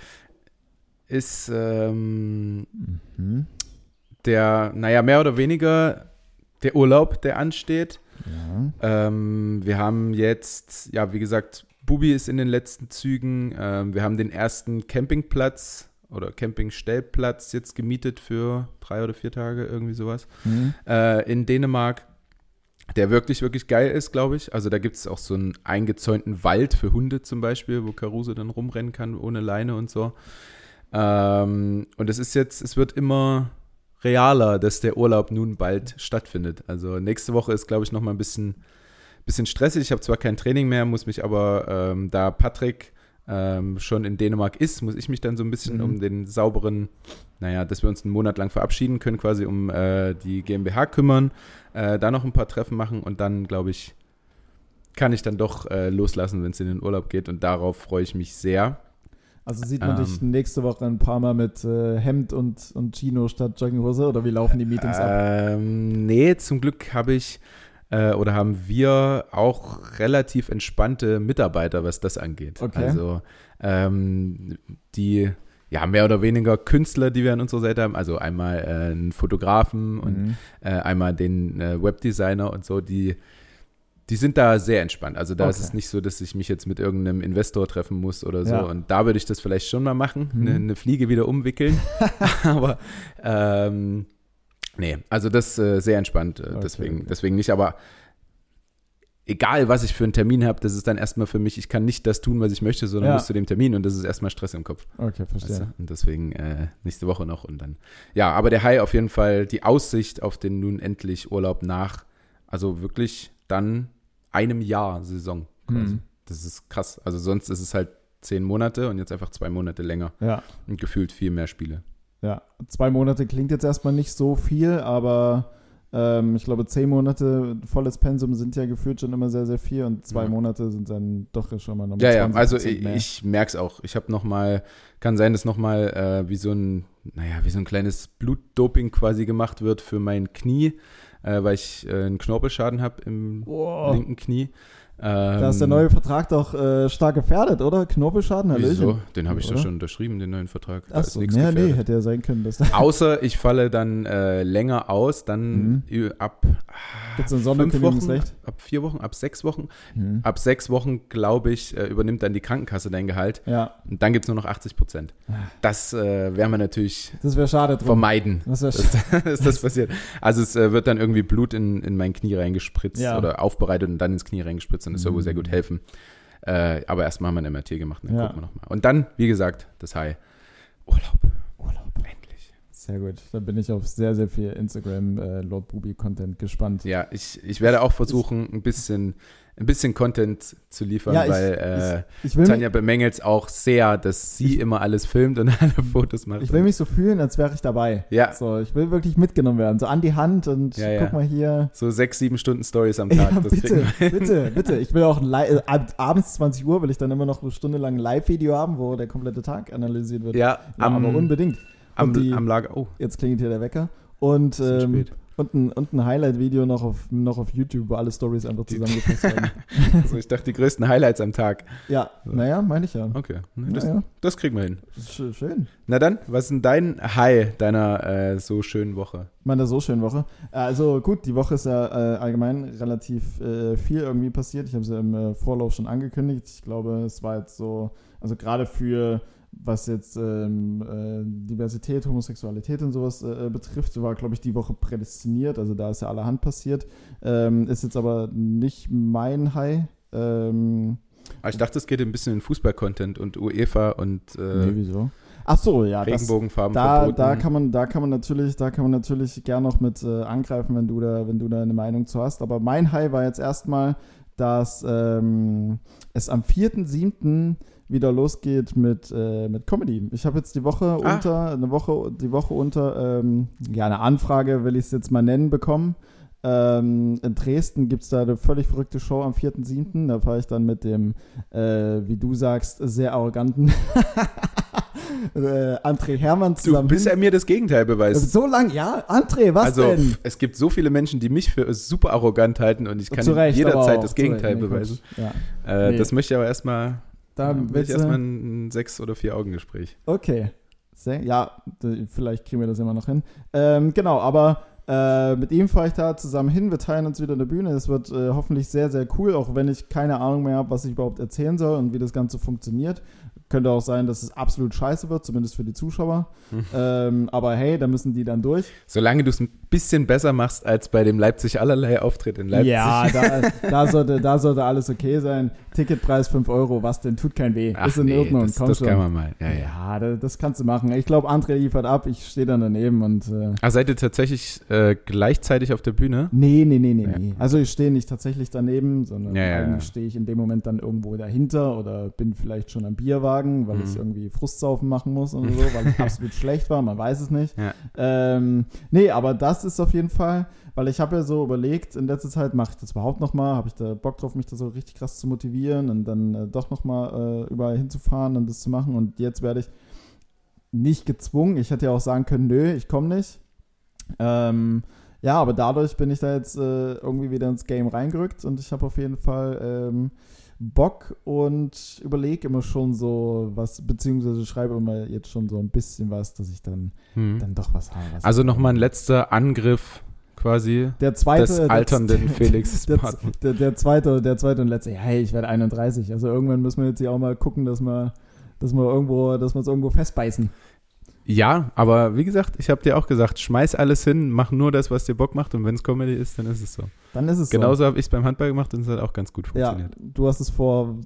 B: ist ähm,
A: Mhm.
B: der, naja, mehr oder weniger der Urlaub, der ansteht.
A: Ja.
B: Ähm, wir haben jetzt, ja, wie gesagt, Bubi ist in den letzten Zügen. Ähm, wir haben den ersten Campingplatz oder Campingstellplatz jetzt gemietet für drei oder vier Tage, irgendwie sowas.
A: Mhm.
B: Äh, in Dänemark, der wirklich, wirklich geil ist, glaube ich. Also da gibt es auch so einen eingezäunten Wald für Hunde zum Beispiel, wo Caruso dann rumrennen kann ohne Leine und so. Ähm, und es ist jetzt, es wird immer realer, dass der Urlaub nun bald stattfindet. Also nächste Woche ist, glaube ich, noch mal ein bisschen, bisschen stressig. Ich habe zwar kein Training mehr, muss mich aber, ähm, da Patrick ähm, schon in Dänemark ist, muss ich mich dann so ein bisschen
A: Mhm.
B: um den sauberen, naja, dass wir uns einen Monat lang verabschieden können, quasi um äh, die GmbH kümmern, äh, da noch ein paar Treffen machen und dann, glaube ich, kann ich dann doch äh, loslassen, wenn es in den Urlaub geht und darauf freue ich mich sehr.
A: Also sieht man
B: Ähm.
A: dich nächste Woche ein paar Mal mit äh, Hemd und, und Chino statt Jogginghose oder wie laufen die Meetings ab?
B: Ähm, nee, zum Glück habe ich äh, oder haben wir auch relativ entspannte Mitarbeiter, was das angeht.
A: Okay.
B: Also ähm, die ja mehr oder weniger Künstler, die wir an unserer Seite haben, also einmal äh, einen Fotografen und
A: Mhm.
B: äh, einmal den äh, Webdesigner und so, die die sind da sehr entspannt. Also da ist
A: Okay.
B: es nicht so, dass ich mich jetzt mit irgendeinem Investor treffen muss oder so.
A: Ja.
B: Und da würde ich das vielleicht schon mal machen,
A: Mhm.
B: eine, eine Fliege wieder umwickeln. Aber ähm, nee, also das äh, sehr entspannt. Äh,
A: Okay,
B: deswegen,
A: okay.
B: deswegen nicht. Aber egal, was ich für einen Termin habe, das ist dann erstmal für mich, ich kann nicht das tun, was ich möchte, sondern
A: Ja.
B: muss zu dem Termin und das ist erstmal Stress im Kopf.
A: Okay,
B: Weißt
A: verstehe.
B: du? Und deswegen äh, nächste Woche noch und dann. Ja, aber der High auf jeden Fall die Aussicht auf den nun endlich Urlaub nach, also wirklich dann einem Jahr Saison. Quasi.
A: Mhm.
B: Das ist krass. Also sonst ist es halt zehn Monate und jetzt einfach zwei Monate länger
A: Ja,
B: und gefühlt viel mehr Spiele.
A: ja. Zwei Monate klingt jetzt erstmal nicht so viel, aber ähm, ich glaube, zehn Monate volles Pensum sind ja gefühlt schon immer sehr, sehr viel und zwei
B: Ja.
A: Monate sind dann doch schon mal nochmal
B: Ja, ja,
A: 20%
B: also ich, ich merke es auch. Ich habe noch mal, kann sein, dass noch mal äh, wie so ein, naja, wie so ein kleines Blutdoping quasi gemacht wird für mein Knie, äh, weil ich äh, einen Knorpelschaden habe im
A: Boah,
B: linken Knie. Ähm,
A: da ist der neue Vertrag doch äh, stark gefährdet, oder? Knorpelschaden, Hallöchen.
B: Wieso? Den habe ich doch
A: Oder?
B: schon unterschrieben, den neuen Vertrag. Da ist
A: Achso,
B: nichts
A: ja, nee,
B: gefährdet.
A: hätte ja sein können.
B: Außer ich falle dann äh, länger aus, dann ü- ab
A: Gibt es ein
B: fünf Wochen, ab vier Wochen, ab sechs Wochen.
A: Mhm.
B: Ab sechs Wochen, glaube ich, äh, übernimmt dann die Krankenkasse dein Gehalt.
A: Ja,
B: Und dann gibt es nur noch 80 Prozent.
A: Ah.
B: Das äh, werden wir natürlich
A: das wäre schade drum.
B: vermeiden,
A: Das wäre
B: dass, dass das passiert. Also es äh, wird dann irgendwie Blut in, in mein Knie reingespritzt
A: Ja.
B: oder aufbereitet und dann ins Knie reingespritzt und das soll wohl sehr gut helfen. Äh, aber erstmal haben wir ein MRT gemacht, dann
A: Ja.
B: gucken wir nochmal. Und dann, wie gesagt, das High. Urlaub.
A: Urlaub.
B: Endlich.
A: Sehr gut. Da bin ich auf sehr, sehr viel Instagram äh, Lord Bubi Content gespannt.
B: Ja, ich, ich werde auch versuchen, ein bisschen, ein bisschen Content zu liefern,
A: Ja, ich-
B: weil äh,
A: Ich
B: Tanja bemängelt es auch sehr, dass sie immer alles filmt und alle Fotos macht.
A: ich will mich so fühlen, als wäre ich dabei.
B: ja,
A: So, ich will wirklich mitgenommen werden. So an die Hand und
B: Ja, ja.
A: guck mal hier.
B: so sechs, sieben Stunden Stories am Tag.
A: Ja, bitte, bitte, bitte. Ich will auch äh, ab, abends 20 Uhr will ich dann immer noch eine Stunde lang ein Live-Video haben, wo der komplette Tag analysiert wird.
B: Ja,
A: Ja,
B: am,
A: aber unbedingt.
B: am,
A: die-
B: am Lager. Oh,
A: Jetzt klingelt hier der Wecker. Und, ähm,
B: spät.
A: Und ein, und ein Highlight-Video noch auf, noch auf YouTube, wo alle Stories einfach zusammengefasst werden.
B: Also ich dachte, die größten Highlights am Tag.
A: Ja, naja, meine ich ja.
B: Okay, ne, das,
A: Naja,
B: das kriegen wir hin.
A: sch- schön.
B: Na dann, was ist denn dein High deiner äh, so schönen Woche?
A: Meiner so schönen Woche. Also gut, die Woche ist ja äh, allgemein relativ äh, viel irgendwie passiert. Ich habe es ja im äh, Vorlauf schon angekündigt. Ich glaube, es war jetzt so, also gerade für was jetzt ähm, äh, Diversität, Homosexualität und sowas äh, betrifft, war, glaube ich, die Woche prädestiniert. Also da ist ja allerhand passiert. Ähm, ist jetzt aber nicht mein High Ähm,
B: Ah, ich dachte, es geht ein bisschen in Fußball-Content und UEFA und äh,
A: nee, wieso? Ach so, ja, das,
B: Regenbogenfarben
A: da,
B: verboten.
A: da kann man, da kann man natürlich, da kann man natürlich gern noch mit äh, angreifen, wenn du da, wenn du da eine Meinung zu hast. Aber mein High war jetzt erstmal, dass ähm, es am 4.7. wieder losgeht mit, äh, mit Comedy. Ich habe jetzt die Woche
B: Ah.
A: unter, eine Woche, die Woche unter, ähm, ja, eine Anfrage, will ich es jetzt mal nennen, bekommen. Ähm, in Dresden gibt es da eine völlig verrückte Show am 4.7. Da fahre ich dann mit dem, äh, wie du sagst, sehr arroganten äh, André Hermann
B: du,
A: zusammen
B: bis
A: hin.
B: er mir das Gegenteil beweist.
A: So lang, ja, André, was
B: also,
A: denn?
B: es gibt so viele Menschen, die mich für super arrogant halten und ich kann
A: Recht,
B: jederzeit das Gegenteil
A: Recht.
B: Beweisen.
A: Ja.
B: Äh,
A: Nee.
B: Das möchte ich aber erstmal,
A: Da
B: will ich
A: willst
B: erstmal ein sechs oder vier Augen Gespräch.
A: Okay. Sehr, ja, vielleicht kriegen wir das immer noch hin. Ähm, genau, aber äh, mit ihm fahre ich da zusammen hin. Wir teilen uns wieder eine Bühne. Es wird äh, hoffentlich sehr, sehr cool, auch wenn ich keine Ahnung mehr habe, was ich überhaupt erzählen soll und wie das Ganze funktioniert. Könnte auch sein, dass es absolut scheiße wird, zumindest für die Zuschauer.
B: Hm.
A: Ähm, aber hey, da müssen die dann durch.
B: Solange du es ein bisschen besser machst als bei dem Leipzig allerlei Auftritt in Leipzig.
A: Ja, da, da, sollte, da sollte alles okay sein. Ticketpreis 5 Euro, was denn? Tut kein weh.
B: Ach
A: ist in
B: nee,
A: Ordnung.
B: das,
A: Komm
B: das
A: schon.
B: kann man mal. Ja, ja.
A: Ja, da- das kannst du machen. Ich glaube, André liefert ab, ich stehe dann daneben und äh,
B: Ah, seid ihr tatsächlich äh, gleichzeitig auf der Bühne?
A: nee, nee, nee, nee,
B: Ja.
A: nee. Also ich stehe nicht tatsächlich daneben, sondern
B: Ja,
A: eigentlich stehe ich in dem Moment dann irgendwo dahinter oder bin vielleicht schon am Bierwagen, weil
B: Mhm.
A: ich irgendwie Frustsaufen machen muss oder so, weil es absolut schlecht war, man weiß es nicht.
B: Ja.
A: Ähm, nee, aber das ist auf jeden Fall, weil ich habe ja so überlegt, in letzter Zeit mache ich das überhaupt nochmal, habe ich da Bock drauf, mich da so richtig krass zu motivieren und dann äh, doch nochmal äh, überall hinzufahren und das zu machen und jetzt werde ich nicht gezwungen. Ich hätte ja auch sagen können, nö, ich komme nicht. Ähm, ja, aber dadurch bin ich da jetzt äh, irgendwie wieder ins Game reingerückt und ich habe auf jeden Fall ähm, Bock und überlege immer schon so was, beziehungsweise schreibe immer jetzt schon so ein bisschen was, dass ich dann,
B: Hm.
A: dann doch was habe. was
B: Also nochmal ein letzter Angriff quasi
A: der zweite,
B: des
A: der-
B: alternden Felix
A: der, der, der zweite, der zweite und letzte. Ja, hey, ich werde 31. Also irgendwann müssen wir jetzt hier auch mal gucken, dass wir, dass wir irgendwo, dass wir es irgendwo festbeißen.
B: Ja, aber wie gesagt, ich habe dir auch gesagt, schmeiß alles hin, mach nur das, was dir Bock macht und wenn es Comedy ist, dann ist es so.
A: Dann ist es
B: Genauso habe ich es beim Handball gemacht und es hat auch ganz gut
A: so. Ja,
B: funktioniert.
A: du hast es vor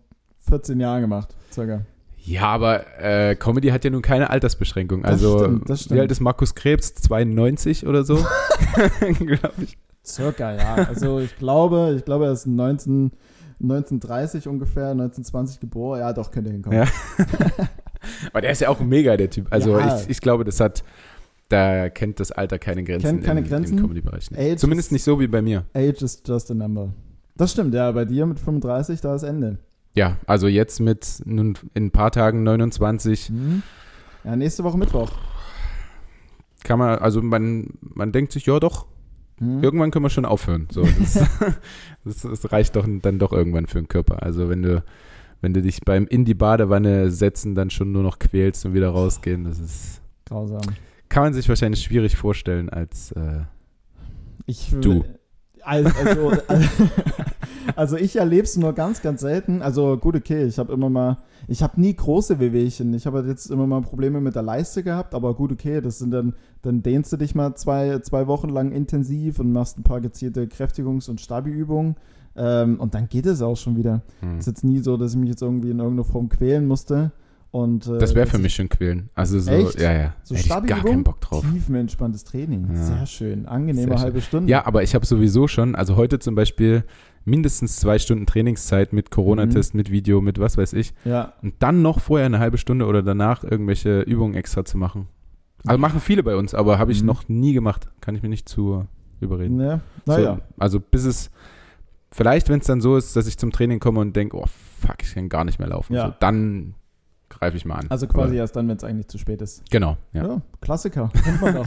A: 14 Jahren gemacht, circa.
B: Ja, aber äh, Comedy hat ja nun keine Altersbeschränkung.
A: Das
B: Also,
A: stimmt, das stimmt.
B: wie alt ist Markus Krebs? 92 oder so? Glaube ich.
A: Circa, ja. Also ich glaube, ich glaube, er ist 19, 1930 ungefähr, 1920 geboren. Ja, doch, könnte hinkommen.
B: Ja. Aber der ist ja auch mega, der Typ. Also,
A: Ja.
B: ich, ich glaube, das hat, da kennt das Alter keine Grenzen,
A: Kennt keine
B: im,
A: Grenzen?
B: im Comedy-Bereich.
A: Age
B: Zumindest nicht so wie bei mir.
A: Age is just a number. Das stimmt, ja. Bei dir mit 35, da ist Ende.
B: Ja, also jetzt mit nun in ein paar Tagen 29
A: Mhm. Ja, nächste Woche Mittwoch.
B: kann man, also man, man denkt sich, ja doch,
A: Mhm.
B: irgendwann können wir schon aufhören. So, das, das, das reicht doch dann doch irgendwann für den Körper. Also wenn du, wenn du dich beim in die Badewanne setzen dann schon nur noch quälst und wieder rausgehen, das ist,
A: Grausam.
B: kann man sich wahrscheinlich schwierig vorstellen als äh,
A: Ich,
B: Du.
A: Also, also, also ich erlebe es nur ganz, ganz selten. Also gut, okay, ich habe immer mal, ich habe nie große Wehwehchen. Ich habe halt jetzt immer mal Probleme mit der Leiste gehabt, aber gut, okay, das sind dann, dann dehnst du dich mal zwei, zwei Wochen lang intensiv und machst ein paar gezielte Kräftigungs- und Stabi-Übungen. Ähm, und dann geht es auch schon wieder.
B: hm.
A: ist jetzt nie so, dass ich mich jetzt irgendwie in irgendeiner Form quälen musste. Und, äh,
B: Das wäre für mich schon quälen. Also so,
A: Echt?
B: ja, ja.
A: So
B: Hätte ich gar keinen Bock drauf.
A: Tiefenentspanntes Training.
B: Ja.
A: Sehr schön. Angenehme
B: Sehr schön.
A: halbe Stunde.
B: Ja, aber ich habe sowieso schon, also heute zum Beispiel mindestens zwei Stunden Trainingszeit mit Corona-Test,
A: Mhm.
B: mit Video, mit was weiß ich.
A: ja.
B: Und dann noch vorher eine halbe Stunde oder danach irgendwelche Übungen extra zu machen. Also machen viele bei uns, aber habe ich
A: Mhm.
B: noch nie gemacht. Kann ich mir nicht zu überreden.
A: Ne? Naja.
B: So, also bis es, vielleicht wenn es dann so ist, dass ich zum Training komme und denke, oh fuck, ich kann gar nicht mehr laufen.
A: Ja.
B: So, dann greife ich mal an.
A: Also quasi
B: Aber,
A: erst dann, wenn es eigentlich zu spät ist.
B: genau, ja.
A: Ja, Klassiker.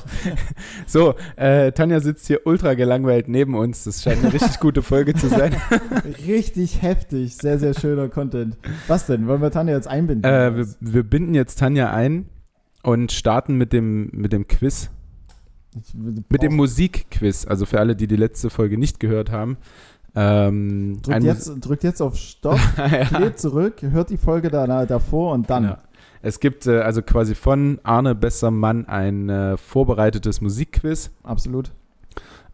B: So, äh, Tanja sitzt hier ultra gelangweilt neben uns. Das scheint eine richtig gute Folge zu sein.
A: Richtig heftig. Sehr, sehr schöner Content. Was denn? Wollen wir Tanja jetzt einbinden?
B: Äh, wir, wir binden jetzt Tanja ein und starten mit dem, mit dem Quiz. Mit dem Musikquiz. Also für alle, die die letzte Folge nicht gehört haben. Ähm,
A: drückt, jetzt, drückt jetzt auf Stopp,
B: ja.
A: geht zurück, hört die Folge da, davor und dann.
B: Ja. Es gibt äh, also quasi von Arne Bessermann ein äh, vorbereitetes Musikquiz.
A: Absolut.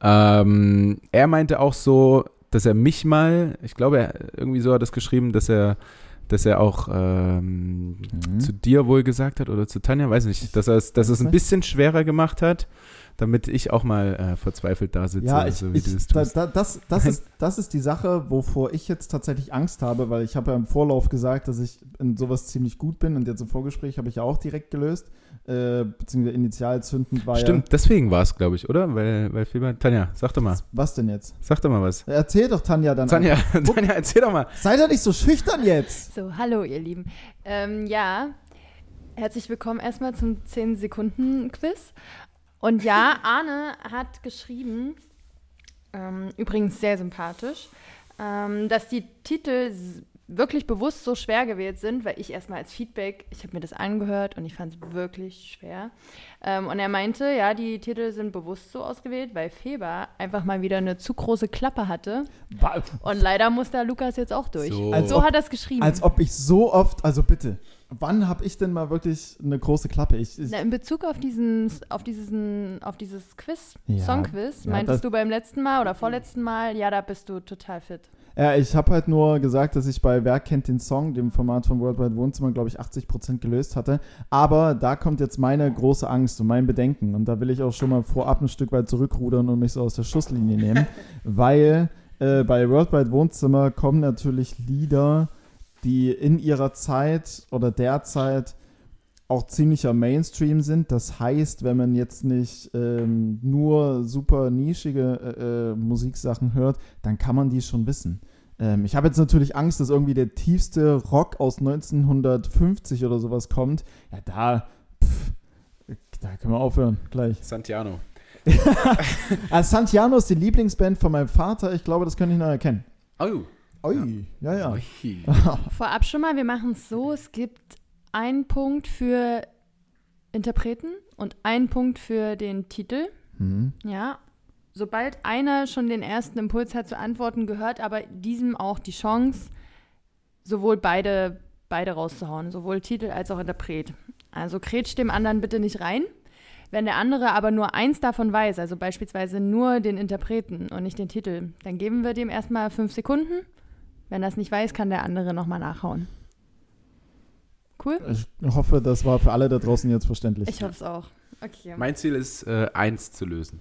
B: Ähm, er meinte auch so, dass er mich mal, ich glaube, er, irgendwie so hat es geschrieben, dass er, dass er auch ähm,
A: Mhm.
B: zu dir wohl gesagt hat oder zu Tanja, weiß nicht, dass er es, dass er es ein bisschen schwerer gemacht hat, damit ich auch mal äh, verzweifelt da sitze,
A: Ja, ich,
B: so wie
A: ich,
B: du das
A: da,
B: tust.
A: da, das, das, ist, das ist die Sache, wovor ich jetzt tatsächlich Angst habe, weil ich habe ja im Vorlauf gesagt, dass ich in sowas ziemlich gut bin und jetzt im Vorgespräch habe ich ja auch direkt gelöst, äh, beziehungsweise initial zündend war
B: Stimmt, deswegen war es, glaube ich, oder? Weil, weil Fieber, Tanja, sag doch mal,
A: ja... Was denn jetzt?
B: sag doch mal was.
A: Erzähl doch Tanja dann.
B: Tanja, Tanja, erzähl doch mal.
A: Sei doch nicht so schüchtern jetzt.
C: So, hallo ihr Lieben. Ähm, ja, herzlich willkommen erstmal zum 10-Sekunden-Quiz. Und ja, Arne hat geschrieben, ähm, übrigens sehr sympathisch, ähm, dass die Titel wirklich bewusst so schwer gewählt sind, weil ich erstmal als Feedback, ich habe mir das angehört und ich fand es wirklich schwer. Ähm, und er meinte, ja, die Titel sind bewusst so ausgewählt, weil Feber einfach mal wieder eine zu große Klappe hatte. Und leider muss da Lukas jetzt auch durch.
B: So.
A: Als
C: so hat er es geschrieben.
A: Als ob ich so oft, also bitte, wann habe ich denn mal wirklich eine große Klappe? Ich, ich,
C: Na, in Bezug auf diesen, auf diesen, auf dieses Quiz,
A: Ja,
C: Songquiz,
A: ja,
C: meintest du beim letzten Mal oder vorletzten Mal, ja, da bist du total fit.
A: Ja, ich habe halt nur gesagt, dass ich bei Wer kennt den Song, dem Format von Worldwide Wohnzimmer, glaube ich, 80% gelöst hatte. Aber da kommt jetzt meine große Angst und mein Bedenken. Und da will ich auch schon mal vorab ein Stück weit zurückrudern und mich so aus der Schusslinie nehmen. weil äh, bei Worldwide Wohnzimmer kommen natürlich Lieder, die in ihrer Zeit oder derzeit auch ziemlicher Mainstream sind. Das heißt, wenn man jetzt nicht ähm, nur super nischige äh, äh, Musiksachen hört, dann kann man die schon wissen. Ähm, ich habe jetzt natürlich Angst, dass irgendwie der tiefste Rock aus 1950 oder sowas kommt. Ja, da, pff, da können wir aufhören, gleich.
B: Santiano.
A: Ah, Santiano ist die Lieblingsband von meinem Vater. Ich glaube, das könnte ich noch erkennen.
B: Oh.
A: Ui, ja, ja.
B: Ui.
C: Vorab schon mal, wir machen es so, es gibt einen Punkt für Interpreten und einen Punkt für den Titel.
A: Mhm.
C: Ja, sobald einer schon den ersten Impuls hat zu antworten, gehört aber diesem auch die Chance, sowohl beide, beide rauszuhauen, sowohl Titel als auch Interpret. Also kretsch dem anderen bitte nicht rein. Wenn der andere aber nur eins davon weiß, also beispielsweise nur den Interpreten und nicht den Titel, dann geben wir dem erstmal fünf Sekunden. Wenn er es nicht weiß, kann der andere nochmal nachhauen. Cool?
A: Ich hoffe, das war für alle da draußen jetzt verständlich.
C: Ich hoffe es auch. Okay.
B: Mein Ziel ist, äh, eins zu lösen.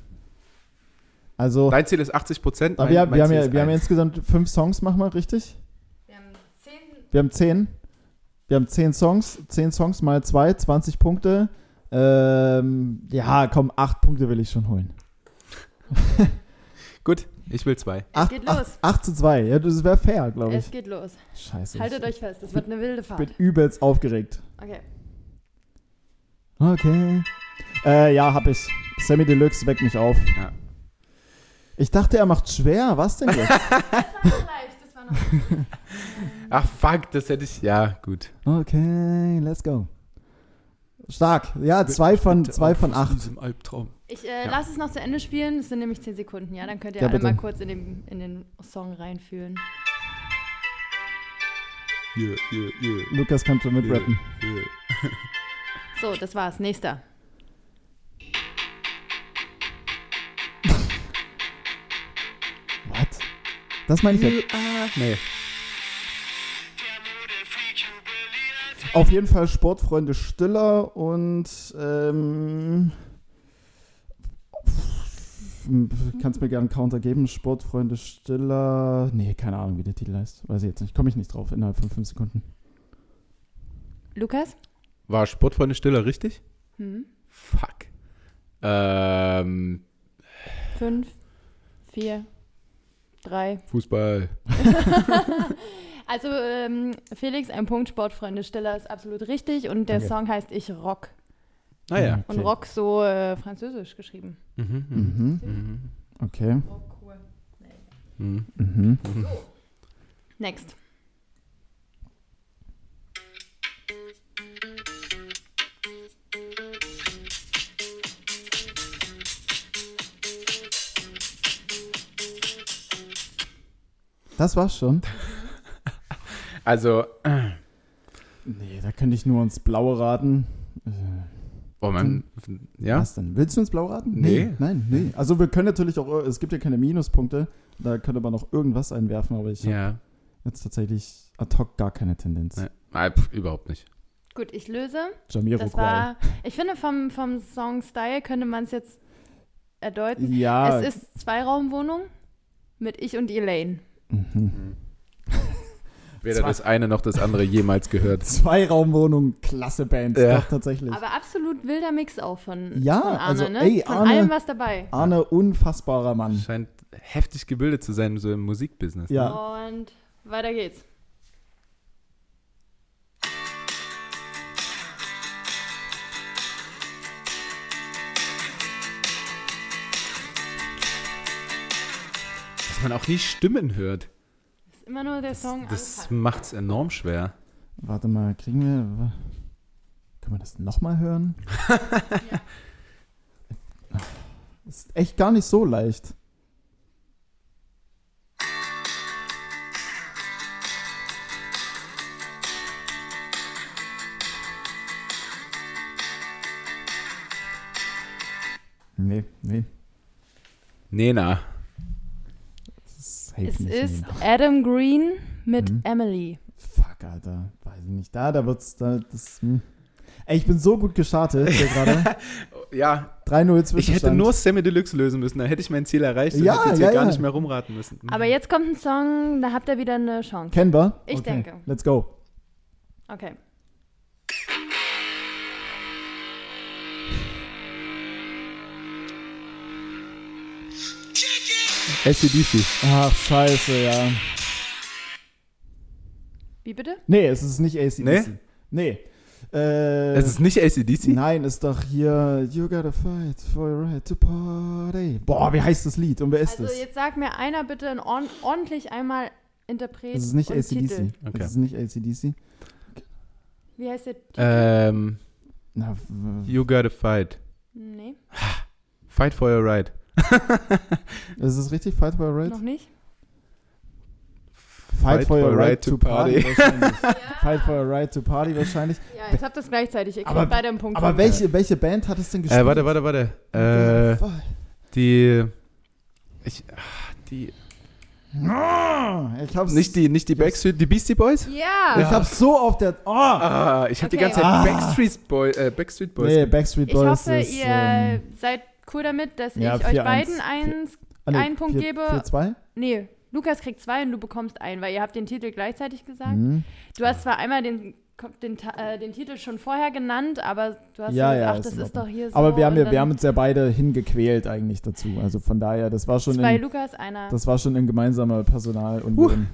A: also,
B: Dein Ziel ist 80 Prozent.
A: aber wir, wir, haben ja, wir haben ja insgesamt fünf Songs, machen wir richtig?
C: Wir haben zehn
A: Wir haben zehn. Wir haben zehn Songs. Zehn Songs mal zwei, 20 Punkte. Ähm, ja, komm, acht Punkte will ich schon holen.
B: Gut, ich will zwei.
C: Es
A: Acht,
C: geht los.
A: acht zu zwei. Ja, das wäre fair, glaube
C: Es
A: ich.
C: geht los.
A: Scheiße.
C: Haltet
A: ich
C: euch fest, es wird eine wilde
A: bin
C: Fahrt.
A: übelst aufgeregt.
C: Okay.
A: Okay. Äh, ja, hab ich. Sammy Deluxe weckt mich auf.
B: Ja.
A: Ich dachte, er macht schwer. Was denn jetzt?
C: Das war noch leicht, das war noch
B: Ach fuck, das hätte ich. Ja, gut.
A: okay, let's go. Stark. Ja, zwei von, zwei von acht.
B: diesem Albtraum.
C: Ich äh,
B: Ja.
C: lasse es noch zu Ende spielen, das sind nämlich 10 Sekunden, ja? Dann könnt ihr
A: Ja,
C: alle
A: bitte.
C: mal kurz in den, in den Song reinfühlen.
B: Yeah, yeah, yeah.
A: Lukas kann schon mitrappen.
B: yeah.
C: So, das war's. Nächster.
A: What? Das meine ich jetzt.
B: Nee.
A: Auf jeden Fall Sportfreunde Stiller und ähm, kannst mir gerne einen Counter geben. Sportfreunde Stiller. Nee, keine Ahnung, wie der Titel heißt. Weiß ich jetzt nicht. Komme ich nicht drauf innerhalb von fünf Sekunden.
C: Lukas?
B: War Sportfreunde Stiller richtig?
C: Hm?
B: Fuck. Ähm,
C: Fünf, vier, drei.
B: Fußball.
C: Also, ähm, Felix, ein Punkt, Sportfreunde Stiller ist absolut richtig und der
A: Danke.
C: Song heißt Ich Rock.
B: Naja.
C: Und Rock so äh, französisch geschrieben.
B: Mhm. Mhm.
A: Mhm.
B: Mhm.
A: Okay.
B: Mhm.
A: Mhm.
C: Next.
A: Das war's schon.
B: Also,
A: Nee, da könnte ich nur ins Blaue raten. Äh,
B: Oh man, ja.
A: Was denn? Willst du ins Blau raten?
B: Nee.
A: Nein, nee. Also wir können natürlich auch, es gibt ja keine Minuspunkte, da könnte man noch irgendwas einwerfen, aber ich habe
B: Ja.
A: jetzt tatsächlich ad hoc gar keine Tendenz.
B: Nee. Nein, pf, überhaupt nicht.
C: Gut, ich löse. Das
A: Jamiroquai.
C: war, ich finde, vom, vom Song-Style könnte man es jetzt erdeuten.
A: Ja.
C: Es ist Zweiraumwohnung mit ich und Elaine.
A: mhm.
B: Weder
A: Zwei-
B: das eine noch das andere jemals gehört.
A: Zweiraumwohnung, klasse Band.
B: Ja.
A: Doch, tatsächlich.
C: Aber absolut wilder Mix auch von,
A: Ja,
C: von Arne,
A: also,
C: ne?
A: ey,
C: von
A: Arne-
C: allem was dabei.
A: Arne, unfassbarer Mann.
B: Scheint heftig gebildet zu sein, so im Musikbusiness. ne?
A: Ja.
C: Und weiter geht's.
B: Dass man auch nie Stimmen hört.
C: Ist immer nur der Song
B: Das
C: Anfang.
B: macht's enorm schwer.
A: Warte mal, kriegen wir. Können wir das nochmal hören? Ist echt gar nicht so leicht. Nee, nee.
B: Nena.
C: Es ist. Adam Green mit
A: Mhm.
C: Emily.
A: Fuck, Alter. Weiß ich nicht. Da, da wird's. Da, das, hm. Ey, ich bin so gut gestartet hier gerade.
B: Ja,
A: 3-0
B: ich
A: Zwischenstand.
B: hätte nur Sammy Deluxe lösen müssen. Da hätte ich mein Ziel erreicht und
A: Ja,
B: hätte jetzt
A: ja,
B: hier gar
A: ja.
B: nicht mehr rumraten müssen.
C: Aber jetzt kommt ein Song, da habt ihr wieder eine Chance.
A: Kennbar?
C: Ich
A: okay.
C: denke.
A: Let's go.
C: Okay.
B: ACDC.
A: Ach, scheiße, ja.
C: Wie bitte?
A: Nee, es ist nicht ACDC.
B: Nee?
A: Nee. Äh,
B: Es ist nicht ACDC?
A: Nein, ist doch hier You gotta fight for your right to party. Boah, wie heißt das Lied und wer ist
C: Also
A: das?
C: jetzt sag mir einer bitte ein ordn- ordentlich einmal Interpret
A: Es ist nicht ACDC.
B: Okay.
A: Es ist nicht ACDC.
C: Wie heißt der Titel?
B: Ähm,
A: Na, w-
B: you gotta fight.
C: Nee,
B: Fight for your right.
A: ist es richtig? Fight for your right?
C: noch nicht.
A: Fight, for your right, to party. wahrscheinlich. Fight for your right to party wahrscheinlich.
C: Ja, jetzt habt ihr es gleichzeitig. Ihr
A: Aber-
C: kriegt beide einen Punkt.
A: Aber welche, welche Band hat es denn gespielt?
B: Äh, warte, warte, warte. Äh, die. Ich. ah, Die.
A: Ah, Ich hab's,
B: Nicht die, nicht die Backstreet, die Beastie Boys?
C: Ja.
A: Ich hab's so auf der. Oh!
B: Ah, ich hab die
C: Okay.
B: ganze Zeit
A: Ah.
B: Backstreet, Boy, äh, Backstreet Boys.
A: Nee, Backstreet
C: Ich
A: Boys
C: hoffe,
A: ist,
C: ihr
A: ähm,
C: seid cool damit, dass
A: ja,
C: ich euch
A: 4-1.
C: beiden eins.
A: nee,
C: einen Punkt
A: vier-
C: gebe.
A: 4-2?
C: Nee, Lukas kriegt zwei und du bekommst einen, weil ihr habt den Titel gleichzeitig gesagt.
A: Mhm.
C: Du hast zwar einmal den, den, äh, den Titel schon vorher genannt, aber du hast
A: Ja, ja,
C: gesagt,
A: ist
C: das ist doch hier so.
A: Aber wir haben, ja, wir haben uns ja beide hingequält eigentlich dazu. Also von daher, das war schon,
C: zwei
A: in,
C: Lukas, einer.
A: das war schon ein gemeinsamer Personal. Und. Gewinn.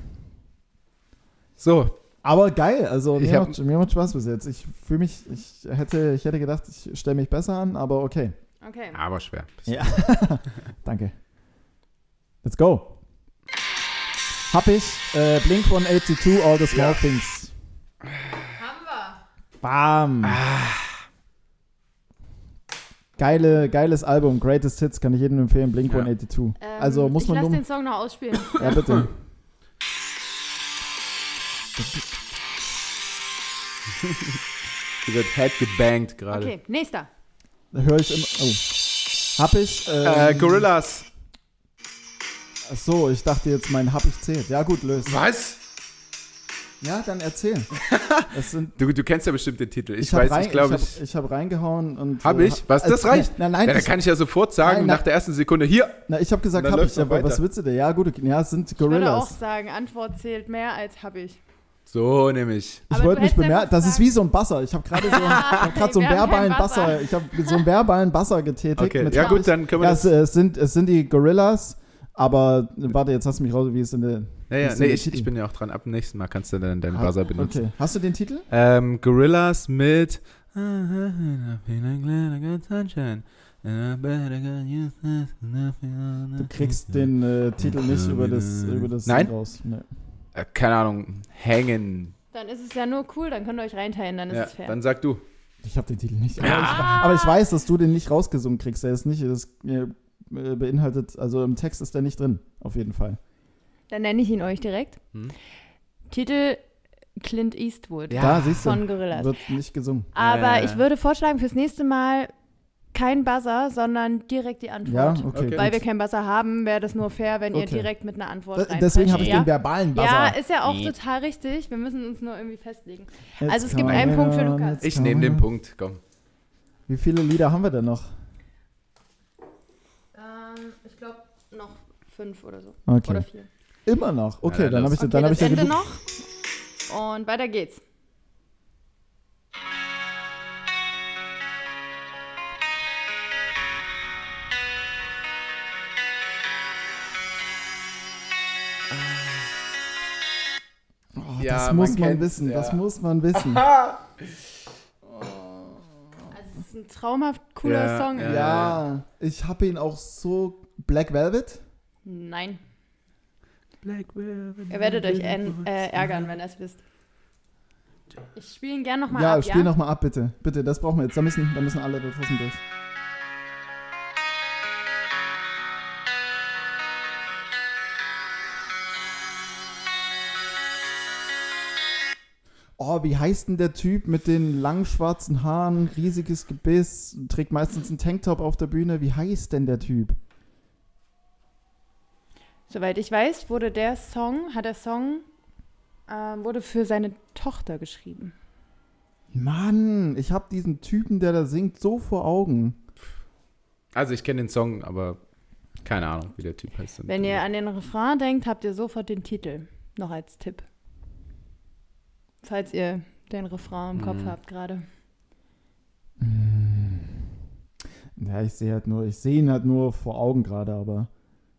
B: So,
A: Aber geil, also
B: Ich
A: mir,
B: hab-
A: macht, mir macht Spaß bis jetzt. Ich fühle mich, ich hätte, ich hätte gedacht, ich stelle mich besser an, aber okay.
C: Okay.
B: aber schwer.
A: Ja. Danke. Let's go. Hab ich äh, Blink 182, All the Small
B: Ja.
A: Things.
C: Haben wir.
A: Bam. Geile, geiles Album, Greatest Hits, kann ich jedem empfehlen, Blink
B: Ja.
A: 182.
C: Ähm,
A: also muss
C: ich
A: man
C: lass
A: nur.
C: den Song noch ausspielen.
A: Ja, bitte.
B: Die wird head gebankt gerade.
C: Okay, nächster.
A: Da höre ich immer. Oh. Hab ich. Ähm,
B: Äh, Gorillas.
A: Ach so, ich dachte jetzt, mein Hab ich zählt. Ja, gut, löst.
B: Was?
A: Ja, dann erzähl.
B: Du, du kennst ja bestimmt den Titel. Ich,
A: hab
B: weiß,
A: rein,
B: ich glaube,
A: ich.
B: ich.
A: Hab, ich habe reingehauen und.
B: Hab
A: äh,
B: ich? Was,
A: also,
B: das reicht?
A: Nein, nein,
B: ja, dann kann ich ja sofort sagen,
A: Nein, na-
B: nach der ersten Sekunde, hier.
A: na, ich habe gesagt, hab ich, aber was willst du denn? Ja, gut, ja, es sind
C: Ich würde auch
A: Gorillas.
C: sagen, Antwort zählt mehr als hab ich.
B: So nämlich.
A: Ich
C: Aber
A: wollte mich bemerken, das ist wie so ein Basser. Ich habe gerade so, hab grad so einen verbalen
C: Basser.
A: Ich habe so einen verbalen Basser getätigt.
B: Okay,
A: mit
B: ja gut, dann können wir
A: Ja, es,
B: das.
A: es, sind, es sind die Gorillas, aber warte, jetzt hast du mich raus, wie es in der.
B: Ja, ja,
A: ist denn
B: nee,
A: der
B: ich, ich bin ja auch dran. Ab dem nächsten Mal kannst du dann deinen Buzzer benutzen.
A: Okay, hast du den Titel?
B: Ähm, Gorillas mit. Du
A: Du kriegst den äh, Titel nicht über das, über das
B: Nein?
A: raus. Nee.
B: Äh, keine Ahnung, hängen.
C: Dann ist es ja nur cool, dann könnt ihr euch reinteilen, dann ist
B: Ja,
C: es fair.
B: dann sag du.
A: Ich habe den Titel nicht. Aber, ich, aber ich weiß, dass du den nicht rausgesungen kriegst. Der ist nicht, das äh, beinhaltet, also im Text ist der nicht drin, auf jeden Fall.
C: Dann nenne ich ihn euch direkt.
B: Hm?
C: Titel Clint Eastwood
B: Ja,
A: da siehst du,
C: von Gorillas.
A: wird nicht gesungen.
C: Aber
B: Äh.
C: ich würde vorschlagen, fürs nächste Mal kein Buzzer, sondern direkt die
A: Ja,
C: Antwort.
A: okay.
B: Okay.
C: Weil wir keinen Buzzer haben, wäre das nur fair, wenn ihr
A: Okay.
C: direkt mit einer Antwort
A: Da-
C: reinprescht.
A: Deswegen habe ich
C: ja?
A: den verbalen Buzzer.
C: Ja, ist ja auch
B: Nee.
C: total richtig. Wir müssen uns nur irgendwie festlegen.
A: Jetzt
C: also es gibt einen Punkt für Lukas.
B: Ich nehme den Punkt, komm.
A: Wie viele Lieder haben wir denn noch?
C: Ähm, ich glaube noch fünf oder so.
A: Okay.
C: Oder vier.
A: Immer noch. Okay,
B: Na,
A: dann habe ich,
C: Okay,
A: dann hab
C: das
A: ich ja
C: Ende
A: genug.
C: noch. Und weiter geht's.
B: Ja,
A: das
B: man
A: muss man
B: kennt's,
A: wissen. Das
B: ja.
A: muss man wissen.
C: Also es ist ein traumhaft cooler
B: Ja,
C: Song.
B: ja.
A: Ja, ich habe ihn auch so. Black Velvet?
C: Nein.
B: Black Velvet.
C: Ihr werdet euch äh, ärgern, wenn ihr es wisst. Ich spiele ihn gerne nochmal
A: ja,
C: ab,
A: spiel
C: ja?
A: noch mal ab, bitte. Bitte, das brauchen wir jetzt. Da müssen, da müssen alle da draußen durch. Oh, wie heißt denn der Typ mit den langen schwarzen Haaren, riesiges Gebiss, trägt meistens einen Tanktop auf der Bühne? Wie heißt denn der Typ?
C: Soweit ich weiß, wurde der Song, hat der Song, äh, wurde für seine Tochter geschrieben.
A: Mann, ich habe diesen Typen, der da singt, so vor Augen.
B: Also ich kenne den Song, aber keine Ahnung, wie der Typ heißt.
C: Wenn ihr an den Refrain denkt, habt ihr sofort den Titel. Noch als Tipp. Falls ihr den Refrain im Kopf
B: Mhm.
C: habt gerade.
A: Ja, ich sehe halt nur, ich sehe ihn halt nur vor Augen gerade, aber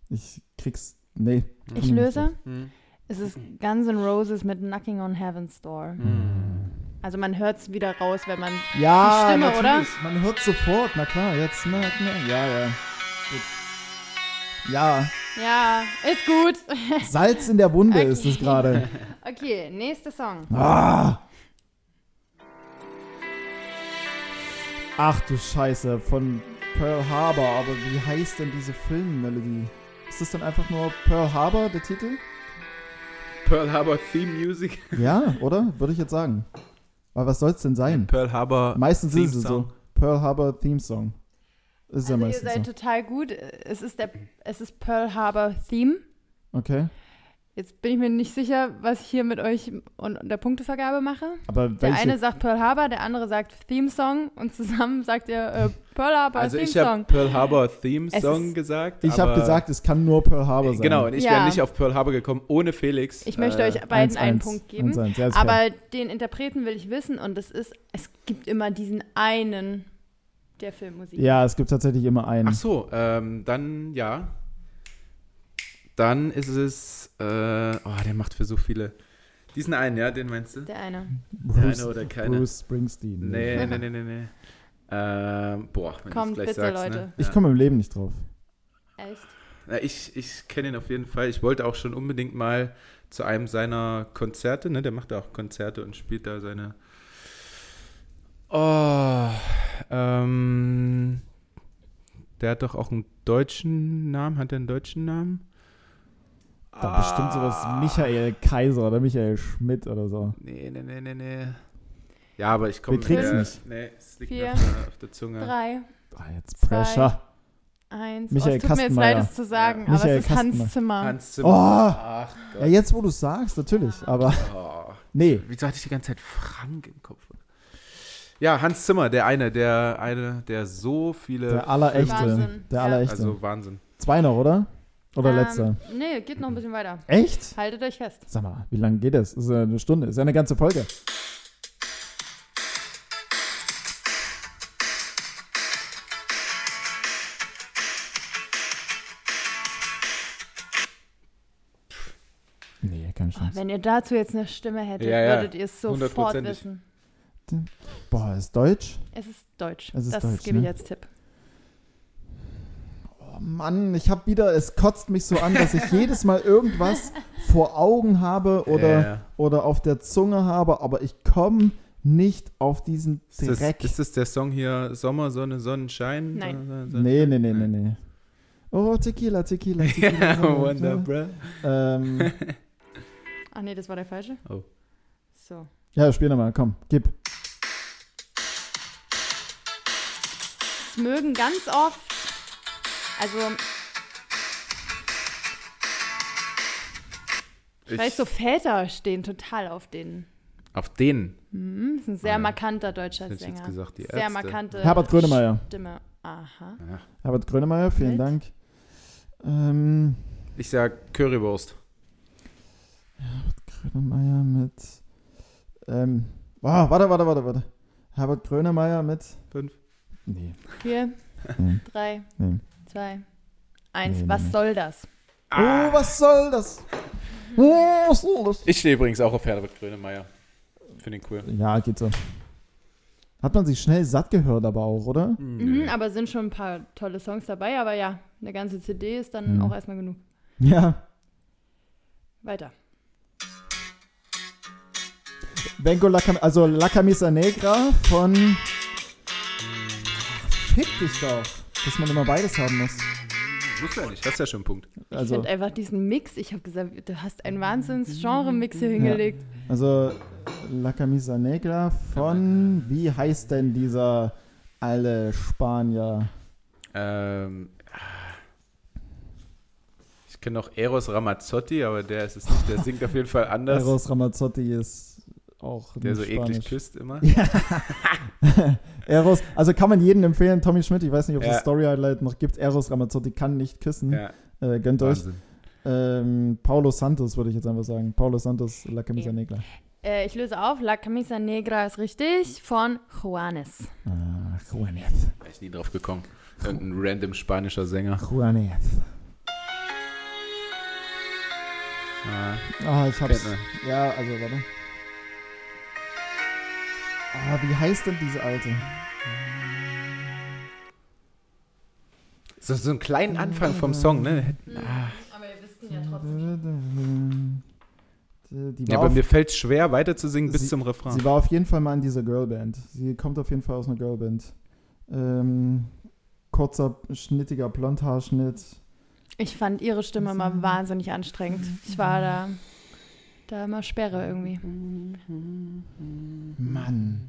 A: ich krieg's. Nee.
C: Ich löse.
B: Hm.
C: Es ist Guns N' Roses mit Knocking on Heaven's Door.
B: Hm.
C: Also man hört es wieder raus, wenn man.
A: Ja,
C: Die Stimme,
A: natürlich. Man hört sofort, na klar, jetzt, na, na, ja, ja. Gut. Ja,
C: Ja, ist gut.
A: Salz in der Wunde
C: Okay.
A: ist es gerade.
C: Okay, nächster Song.
A: Ah! Ach du Scheiße, von Pearl Harbor, aber wie heißt denn diese Filmmelodie? Ist das dann einfach nur Pearl Harbor, der Titel?
B: Pearl Harbor Theme Music.
A: Ja, oder? Würde ich jetzt sagen. Aber was soll's denn sein?
B: Pearl Harbor
A: Meistens ist es so. Pearl Harbor Theme Song. Ist ja
C: Also ihr
A: meistens
C: seid
A: so.
C: total gut. Es ist, der, es ist Pearl Harbor Theme.
A: Okay.
C: Jetzt bin ich mir nicht sicher, was ich hier mit euch und der Punktevergabe mache.
A: Aber
C: Der eine sagt Pearl Harbor, der andere sagt Theme Song und zusammen sagt ihr äh, Pearl Harbor
B: Also
C: Theme
B: ich habe
C: Song.
B: Pearl Harbor Theme Song gesagt.
A: ich habe
B: aber-
A: gesagt, es kann nur Pearl Harbor sein.
B: Genau, und ich
C: Ja.
B: wäre nicht auf Pearl Harbor gekommen ohne Felix.
C: Ich möchte
B: Äh,
C: euch beiden
A: 1-1.
C: einen Punkt geben.
A: 1-1, ja, ist fair.
C: Aber den Interpreten will ich wissen und es ist, es gibt immer diesen einen der Filmmusik.
A: Ja, es gibt tatsächlich immer einen.
B: Ach so, ähm, dann ja. Dann ist es, äh, oh, der macht für so viele. Diesen einen, ja, den meinst du?
C: Der eine.
A: Bruce,
B: eine oder keine?
A: Bruce Springsteen.
B: Nee, nee, nee, nee, nee. Ähm, boah, wenn
C: Kommt
B: gleich
C: bitte,
B: sagst,
C: Leute.
B: ne?
A: Ich
B: Ja.
A: komme im Leben nicht drauf.
C: Echt?
B: Na, ich ich kenne ihn auf jeden Fall. Ich wollte auch schon unbedingt mal zu einem seiner Konzerte, ne? Der macht da auch Konzerte und spielt da seine. Oh, ähm, der hat doch auch einen deutschen Namen. Hat er einen deutschen Namen?
A: Da bestimmt sowas Michael Kaiser oder Michael Schmidt oder so.
B: Nee, nee, nee, nee, nee. Ja, aber ich komme
A: Wir kriegen's nicht.
B: Nee, es liegt
C: Vier,
B: mir auf der, auf der Zunge.
C: Drei,
A: Ah, jetzt
C: Zwei.
A: Pressure.
C: eins.
A: Michael
C: oh, es tut mir jetzt
A: Kastenmeier.
C: leid, es zu sagen,
A: Ja.
C: aber
A: Michael
C: es ist Hans
A: Kastenmeier.
C: Zimmer.
B: Hans Zimmer.
A: Oh!
B: Ach Gott.
A: Ja, jetzt wo du sagst, natürlich. Aber
B: Oh.
A: nee.
B: Wieso hatte ich die ganze Zeit Frank im Kopf? Ja, Hans Zimmer, der eine, der eine, der so viele.
A: Der allerechte.
C: Wahnsinn.
A: Der
C: Ja.
A: allerechte.
B: Also Wahnsinn.
A: Zwei noch, oder? Oder
C: Ähm,
A: letzter?
C: Nee, geht noch ein bisschen weiter.
A: Echt?
C: Haltet euch fest.
A: Sag mal, wie lange geht das? Das ist ja eine Stunde. Das ist ja eine ganze Folge. Nee, keine
C: Oh,
A: Chance.
C: wenn ihr dazu jetzt eine Stimme hättet,
B: Ja, ja,
C: würdet ihr es sofort wissen.
A: Boah, ist Deutsch?
C: Es ist Deutsch.
A: Es ist
C: das
A: Deutsch,
C: gebe ich
A: ne?
C: als Tipp.
A: Oh Mann, ich habe wieder, es kotzt mich so an, dass ich jedes Mal irgendwas vor Augen habe oder,
B: ja.
A: oder auf der Zunge habe, aber ich komme nicht auf diesen
B: Ist das,
A: Dreck.
B: ist das der Song hier Sommer, Sonne, Sonnenschein?
C: Nein.
B: Sonne, Sonne-
A: nee, nee, nee, nee, nee. Oh, Tequila, Tequila, Tequila. Sonne,
B: Wonder, bro.
A: Ähm,
C: Ach nee, das war der falsche.
B: Oh.
C: So.
A: Ja, spiel nochmal, komm, gib.
C: Mögen ganz oft, also ich weiß, so Väter stehen total auf den.
B: Auf den?
C: Hm, ist ein sehr
B: Ah,
C: markanter deutscher
B: ich jetzt
C: Sänger.
B: gesagt, die
C: sehr markante
A: Herbert Grönemeyer.
C: Stimme. Aha.
B: Ja.
A: Herbert Grönemeyer, vielen
C: Mit?
A: Dank. Ähm,
B: Ich sag Currywurst.
A: Grönemeyer mit. Ähm, oh, warte, warte, warte, warte. Herbert Grönemeyer mit.
B: Fünf.
A: Nee.
C: Vier,
A: nee.
C: drei,
A: nee.
C: zwei, eins.
A: Nee,
C: Was
A: nee.
C: soll das?
A: Oh, was soll das? Oh, was soll das?
B: Ich stehe übrigens auch auf Herbert Grönemeyer. Finde ihn cool.
A: Ja, geht so. Hat man sich schnell satt gehört, aber auch, oder?
C: Mhm, aber sind schon ein paar tolle Songs dabei, aber ja, eine ganze CD ist dann
A: Mhm.
C: auch erstmal genug.
A: Ja.
C: Weiter.
A: Vengo La, Cam also La Camisa Negra von. Fick dich doch. Dass man immer beides haben muss.
B: Muss ja nicht, hast ja schon einen Punkt.
C: Ich
A: Also,
C: finde einfach diesen Mix, ich habe gesagt, du hast einen Wahnsinns-Genre-Mix hier hingelegt.
A: also La Camisa Negra von. Wie heißt denn dieser alle Spanier?
B: Ähm, ich kenne noch Eros Ramazzotti, aber der ist es nicht. Der singt auf jeden Fall anders.
A: Eros Ramazzotti ist auch.
B: der so eklig
A: Spanisch.
B: küsst immer.
A: Eros, also kann man jedem empfehlen, Tommy Schmidt, ich weiß nicht, ob es
B: Ja.
A: das Story Highlight noch gibt. Eros Ramazzotti kann nicht küssen.
B: Ja,
A: Äh, gönnt euch.
B: Wahnsinn.
A: Ähm, Paulo Santos würde ich jetzt einfach sagen. Paulo Santos, La Camisa
C: Okay.
A: Negra.
C: Äh, ich löse auf, La Camisa Negra ist richtig, von Juanes.
A: Ah, Juanes.
B: Wäre ich nie drauf gekommen. Irgendein random spanischer Sänger.
A: Juanes.
B: Ah,
A: Ah, ich hab's. Ja, also warte. Ah, wie heißt denn diese alte?
B: So, so einen kleinen Anfang vom Song, ne? Ah.
C: Aber ihr wisst ja trotzdem.
B: Ja, aber
A: auf,
B: mir fällt schwer, weiterzusingen bis
A: Sie-
B: zum Refrain.
A: sie war auf jeden Fall mal in dieser Girlband. Sie kommt auf jeden Fall aus einer Girlband. Ähm, kurzer, schnittiger Blondhaarschnitt.
C: Ich fand ihre Stimme immer wahnsinnig anstrengend. Ich war da, da immer Sperre irgendwie.
A: Mann.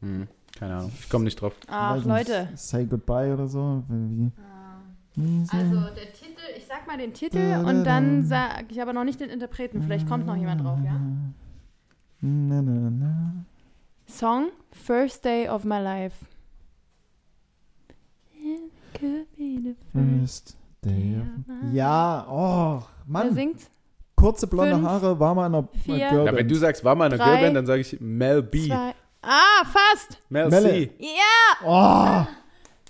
B: Hm, keine Ahnung, ich komme nicht drauf.
C: Ach,
A: Weiß nicht,
C: Leute.
A: Say Goodbye oder so. Wie, wie,
C: Also der Titel, ich sag mal den Titel und dann sag ich aber noch nicht den Interpreten. Vielleicht kommt noch jemand drauf, ja?
A: Na, na, na.
C: Song First Day of My Life. It could be the first
A: First Ja, oh,
C: Wer
A: Mann.
C: singt?
A: Kurze blonde
C: Fünf,
A: Haare, war mal in einer
C: vier,
A: Girlband.
B: Ja, wenn du sagst, war mal eine
C: Drei,
B: Girlband, dann sage ich Mel B.
C: Zwei. Ah, fast!
B: Mel
A: Melle.
B: C.
C: Ja!
A: Oh,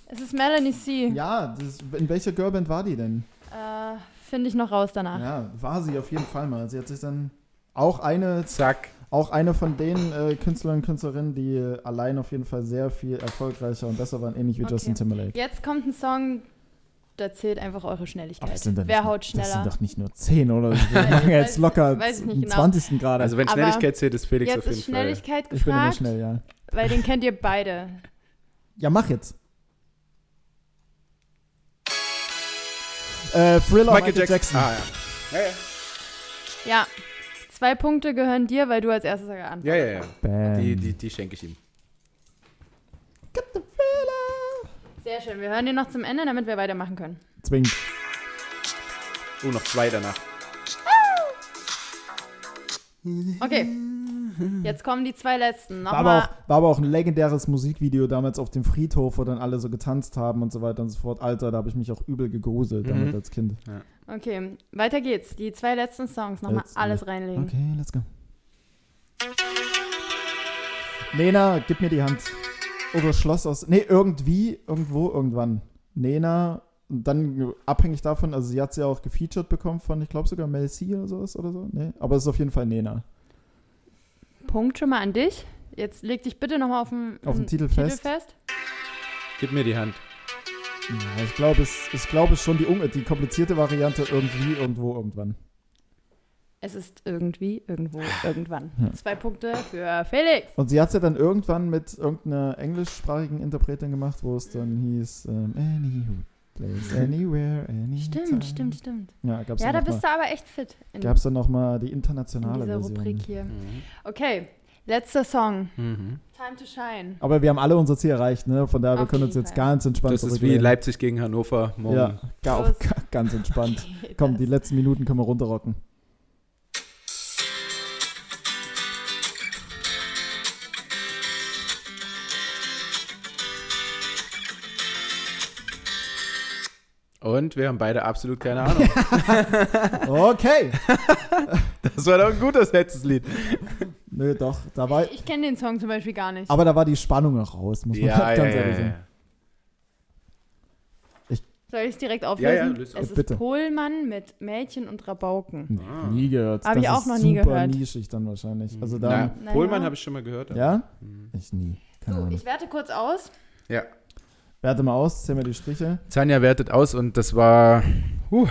C: Es ist Melanie C.
A: ja, das, in welcher Girlband war die denn?
C: Äh, Finde ich noch raus danach.
A: Ja, war sie auf jeden Fall mal. Sie hat sich dann auch eine,
B: Zack.
A: auch eine von den äh, Künstlern und Künstlerinnen, die äh, allein auf jeden Fall sehr viel erfolgreicher und besser waren, ähnlich wie
C: Okay.
A: Justin Timberlake.
C: Jetzt kommt ein Song, da zählt einfach eure Schnelligkeit.
A: Aber
C: Wer haut
A: Das
C: schneller?
A: sind doch nicht nur 10, oder? Wir machen jetzt
C: weiß-
A: locker
C: weiß ich nicht
A: den
C: genau.
A: 20. gerade.
B: Also wenn
C: Aber
B: Schnelligkeit zählt, ist Felix
C: Jetzt
B: auf jeden
C: ist Schnelligkeit
A: ich bin immer
C: gefragt,
A: schnell, ja.
C: weil den kennt ihr beide.
A: Ja, mach jetzt. Äh, Thriller
B: Fall.
A: Michael, Jackson.
B: Ah, ja. Ja, ja.
C: Ja, zwei Punkte gehören dir, weil du als erstes geantwortet
B: Ja, ja, ja.
A: Bam.
B: Die, die, die schenke ich ihm.
C: Sehr schön. Wir hören den noch zum Ende, damit wir weitermachen können.
A: Zwingend.
B: Oh, noch zwei danach.
C: Okay. Jetzt kommen die zwei letzten.
A: War aber, auch, war aber auch ein legendäres Musikvideo damals auf dem Friedhof, wo dann alle so getanzt haben und so weiter und so fort. Alter, da habe ich mich auch übel gegruselt damit
B: Mhm.
A: als Kind.
C: Okay, weiter geht's. Die zwei letzten Songs. Nochmal
A: Jetzt-
C: alles reinlegen.
A: Okay, let's go. Nena, gib mir die Hand. Oder Schloss aus. Nee, irgendwie, irgendwo, irgendwann. Nena, dann abhängig davon, also sie hat sie ja auch gefeatured bekommen von, ich glaube sogar Mel C oder sowas oder so. Nee, aber es ist auf jeden Fall Nena.
C: Punkt schon mal an dich. Jetzt leg dich bitte nochmal auf den,
A: Auf den Titel
C: Titel
A: fest.
C: fest.
B: Gib mir die Hand.
A: Ja, ich glaube, es, ich glaube, es ist schon die, die komplizierte Variante irgendwie, irgendwo, irgendwann.
C: Es ist irgendwie, irgendwo, irgendwann.
A: Ja.
C: Zwei Punkte für Felix.
A: Und sie hat es ja dann irgendwann mit irgendeiner englischsprachigen Interpretin gemacht, wo es dann hieß, ähm, Anywho, Place anywhere, anytime.
C: Stimmt, stimmt, stimmt.
A: Ja, gab's
C: Ja, da bist du aber echt fit in,
A: Gab es dann nochmal die
C: in
A: internationale
C: dieser
A: Version.
C: Rubrik hier.
B: Mhm.
C: Okay, letzter Song.
B: Mhm.
C: Time to Shine.
A: Aber wir haben alle unser Ziel erreicht, ne? Von daher, wir
C: Auf
A: können uns jetzt
C: Fall.
A: ganz entspannt
B: Das ist wie. Leipzig gegen Hannover morgen.
A: Ja, ga- ganz entspannt.
C: Okay,
A: Komm, die letzten Minuten können wir runterrocken.
B: Und wir haben beide absolut keine Ahnung.
A: Okay.
B: Das war doch ein gutes letztes Lied.
A: Nö, doch, da war,
C: Ich kenne den Song zum Beispiel gar nicht.
A: aber da war die Spannung noch raus, muss man
B: Ja,
A: ganz
B: ja,
A: ehrlich
B: ja,
A: sagen.
B: ja.
C: Soll ich es direkt auflösen?
B: Ja, ja, löse
C: es
A: auf.
C: ist
A: Bitte.
C: Pohlmann mit Mädchen und Rabauken.
A: Nee,
B: Ah.
A: Nie gehört.
C: Hab
A: das
C: ich auch
A: ist
C: noch nie
A: super
C: gehört.
A: nischig dann wahrscheinlich. Also da,
B: Na,
C: Naja.
B: Pohlmann habe ich schon mal gehört. aber-
A: ja?
B: Mhm.
A: Ich nie. Keine
C: So,
A: Ahnung.
C: ich werte kurz aus.
B: Ja.
A: Werte mal aus, zähl mir die Striche.
B: Tanja wertet aus und das war. Huh,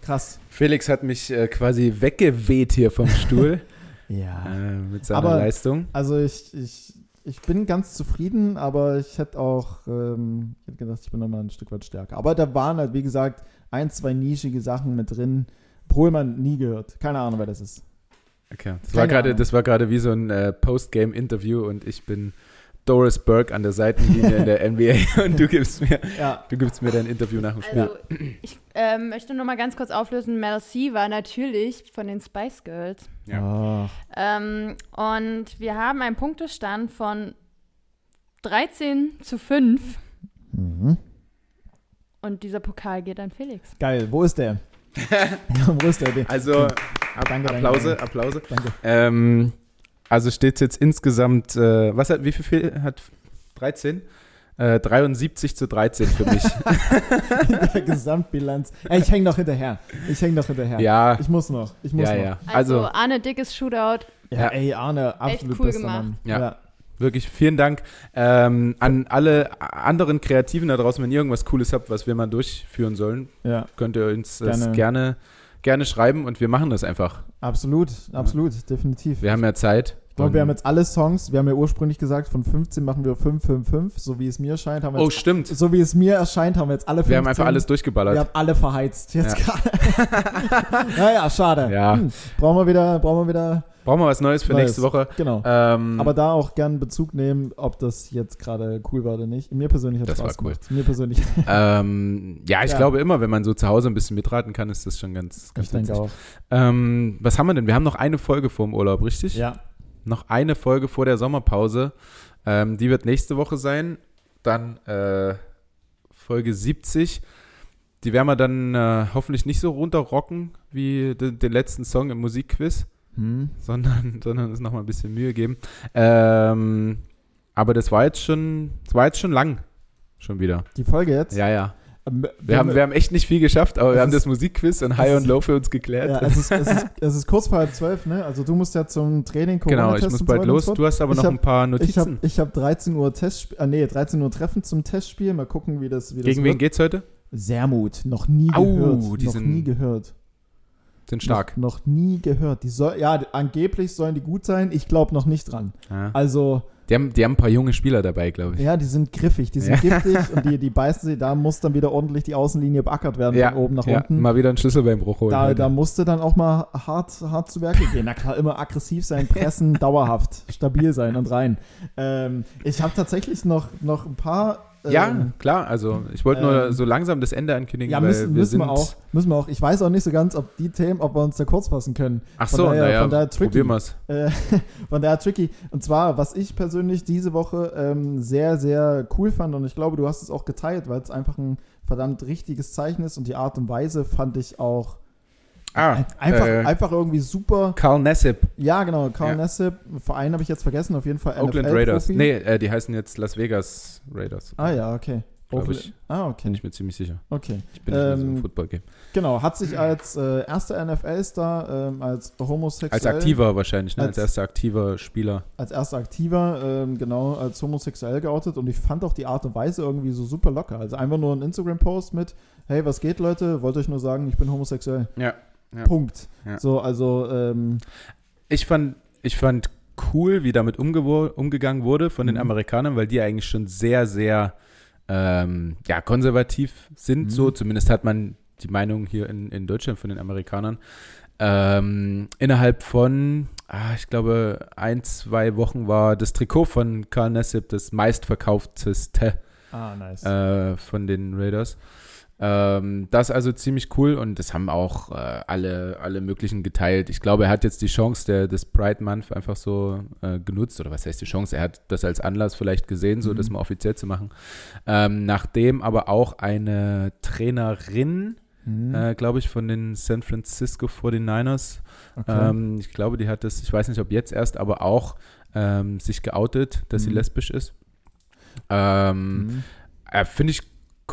A: Krass.
B: Felix hat mich äh, quasi weggeweht hier vom Stuhl
A: Ja.
B: äh, mit seiner
A: Aber-
B: Leistung.
A: Also ich, ich, ich bin ganz zufrieden, aber ich hätte auch, ähm, ich hätte gedacht, ich bin nochmal ein Stück weit stärker. Aber da waren halt, wie gesagt, ein, zwei nischige Sachen mit drin. Pohlmann nie gehört. Keine Ahnung, wer das ist.
B: Okay. Das
A: Keine
B: war gerade, das war gerade wie so ein äh, Postgame-Interview und ich bin Doris Burke an der Seitenlinie in der NBA und du gibst mir,
A: Ja.
B: du gibst mir dein Interview nach dem Spiel.
C: Also, ich ähm, möchte nur mal ganz kurz auflösen. Mel C war natürlich von den Spice Girls.
B: Ja.
A: Ach,
C: Ähm, und wir haben einen Punktestand von 13 zu 5.
A: mhm.
C: Und dieser Pokal geht an Felix.
A: Geil. Wo ist der? ja, wo ist der?
B: Also, Ab
A: Danke, danke,
B: Applause,
A: danke.
B: Applause.
A: Danke.
B: Ähm, also steht jetzt insgesamt, äh, was hat, wie viel hat 13? Äh, 73 zu 13 für mich.
A: In der Gesamtbilanz. Ey, ich hänge noch hinterher. Ich hänge noch hinterher.
B: ja,
A: Ich muss noch. Ich muss
B: ja,
A: noch.
B: ja.
C: Also,
B: Also,
C: Arne Dickes Shootout.
A: Ja,
B: Ja.
A: ey, Arne, absolut
C: cool
A: bester
C: gemacht.
A: Mann.
B: Ja. wirklich vielen Dank ähm, an alle anderen Kreativen da draußen. Wenn ihr irgendwas Cooles habt, was wir mal durchführen sollen,
A: ja,
B: könnt ihr uns das
A: Gerne.
B: Gerne, schreiben und wir machen das einfach.
A: absolut, absolut, definitiv.
B: Wir haben ja Zeit.
A: Glaube, wir haben jetzt alle Songs, wir haben ja ursprünglich gesagt, von 15 machen wir 5, 5, 5, so wie es mir erscheint. Haben wir
B: oh,
A: jetzt,
B: stimmt.
A: so wie es mir erscheint, haben wir jetzt alle 15.
B: Wir haben einfach alles
A: Wir
B: durchgeballert.
A: haben alle verheizt jetzt gerade. naja, schade.
B: Ja.
A: Hm, brauchen wir wieder, brauchen wir wieder,
B: Brauchen wir was Neues für
A: Neues.
B: nächste Woche.
A: genau.
B: Ähm,
A: Aber da auch gern Bezug nehmen, ob das jetzt gerade cool war oder nicht. Mir persönlich hat
B: Das
A: Spaß
B: war cool.
A: gemacht. Mir persönlich,
B: ähm, ja, ich
A: Ja.
B: glaube immer, wenn man so zu Hause ein bisschen mitraten kann, ist das schon ganz, ganz
A: ich denke auch.
B: Ähm, was haben wir denn? Wir haben noch eine Folge vor dem Urlaub, richtig?
A: Ja,
B: Noch eine Folge vor der Sommerpause. Ähm, die wird nächste Woche sein. Dann äh, Folge 70. Die werden wir dann äh, hoffentlich nicht so runterrocken wie de, den letzten Song im Musikquiz,
A: hm.
B: sondern, sondern uns nochmal ein bisschen Mühe geben. Ähm, aber das war jetzt schon, das war jetzt schon lang. Schon wieder.
A: die Folge jetzt.
B: Ja, ja.
A: Ähm,
B: Wir haben, wir haben echt nicht viel geschafft, aber wir haben das Musikquiz und High und Low für uns geklärt.
A: Ja, es ist, es, ist, es ist kurz vor halb zwölf, ne? Also du musst ja zum Training
B: genau, ich muss bald los. Du hast aber
A: Ich
B: noch
A: hab-
B: ein paar
A: Ich habe
B: Notizen.
A: ich hab 13 Uhr Testspiel, äh, nee, 13 Uhr Treffen zum Testspiel. Mal gucken, wie das, wie das
B: Gegen wen
A: wird.
B: geht's heute?
A: Sermut, noch nie
B: Au,
A: gehört.
B: die
A: noch
B: sind
A: nie gehört.
B: Sind stark.
A: Noch, noch nie gehört. Die soll, ja, angeblich sollen die gut sein. Ich glaube noch nicht dran.
B: Ja.
A: Also,
B: Die, haben, die haben ein paar junge Spieler dabei, glaube ich.
A: ja, die sind griffig, die sind
B: Ja.
A: giftig und die, die beißen sie. Da muss dann wieder ordentlich die Außenlinie beackert werden, von oben nach
B: ja,
A: unten.
B: Mal wieder einen Schlüsselbeinbruch holen.
A: Da,
B: heute.
A: da musste dann auch mal hart, hart zu Werke gehen. Na klar, immer aggressiv sein, pressen, dauerhaft, stabil sein und rein. Ähm, ich habe tatsächlich noch, noch ein paar.
B: Ja,
A: ähm,
B: klar. Also ich wollte nur
A: ähm,
B: so langsam das Ende ankündigen,
A: ja, müssen,
B: wir
A: müssen
B: sind.
A: wir auch. Müssen wir auch. Ich weiß auch nicht so ganz, ob die Themen, ob wir uns da kurz fassen können.
B: Ach
A: von
B: so,
A: daher-
B: naja,
A: von daher tricky.
B: probieren wir's.
A: Äh, von daher tricky. Und zwar, was ich persönlich diese Woche ähm, sehr, sehr cool fand, und ich glaube, du hast es auch geteilt, weil es einfach ein verdammt richtiges Zeichen ist und die Art und Weise fand ich auch
B: Ah,
A: einfach,
B: äh,
A: einfach irgendwie super.
B: Carl Nassib,
A: Ja, genau. Carl
B: Ja.
A: Nassib, Verein habe ich jetzt vergessen, auf jeden Fall
B: Oakland
A: NFL
B: Raiders.
A: Profi.
B: Nee, äh, die heißen jetzt Las Vegas Raiders.
A: Ah ja, okay.
B: Ich.
A: Ah,
B: Bin
A: okay.
B: ich mir ziemlich sicher.
A: Okay.
B: Ich bin nicht mehr so
A: Ähm,
B: im Football-Game.
A: Genau, hat sich als äh, erster NFL-Star, ähm, als homosexuell.
B: Als aktiver wahrscheinlich, ne? als,
A: als-
B: erster aktiver Spieler.
A: als erster Aktiver, ähm, genau, als homosexuell geoutet und ich fand auch die Art und Weise irgendwie so super locker. Also einfach nur ein Instagram-Post mit, hey, was geht, Leute? Wollte euch nur sagen, ich bin homosexuell.
B: Ja. Ja.
A: Punkt.
B: Ja.
A: So, also, ähm,
B: Ich fand, ich fand cool, wie damit umgegangen wurde von den
A: Mhm.
B: Amerikanern, weil die eigentlich schon sehr, sehr ähm, ja, konservativ sind,
A: Mhm.
B: so. Zumindest hat man die Meinung hier in, in Deutschland von den Amerikanern. Ähm, innerhalb von, ah, ich glaube, ein, zwei Wochen war das Trikot von Carl Nassib das meistverkaufteste
A: Ah, nice.
B: äh, von den Raiders. Ähm, das ist also ziemlich cool und das haben auch äh, alle, alle möglichen geteilt. Ich glaube, er hat jetzt die Chance der, des Pride Month einfach so äh, genutzt, oder was heißt die Chance? Er hat das als Anlass vielleicht gesehen, so
A: Mhm.
B: das mal offiziell zu machen. Ähm, nachdem aber auch eine Trainerin,
A: Mhm.
B: äh, glaube ich, von den San Francisco 49ers,
A: okay.
B: ähm, ich glaube, die hat das, ich weiß nicht, ob jetzt erst, aber auch ähm, sich geoutet, dass sie
A: Mhm.
B: lesbisch ist. Ähm,
A: Mhm.
B: äh, Finde ich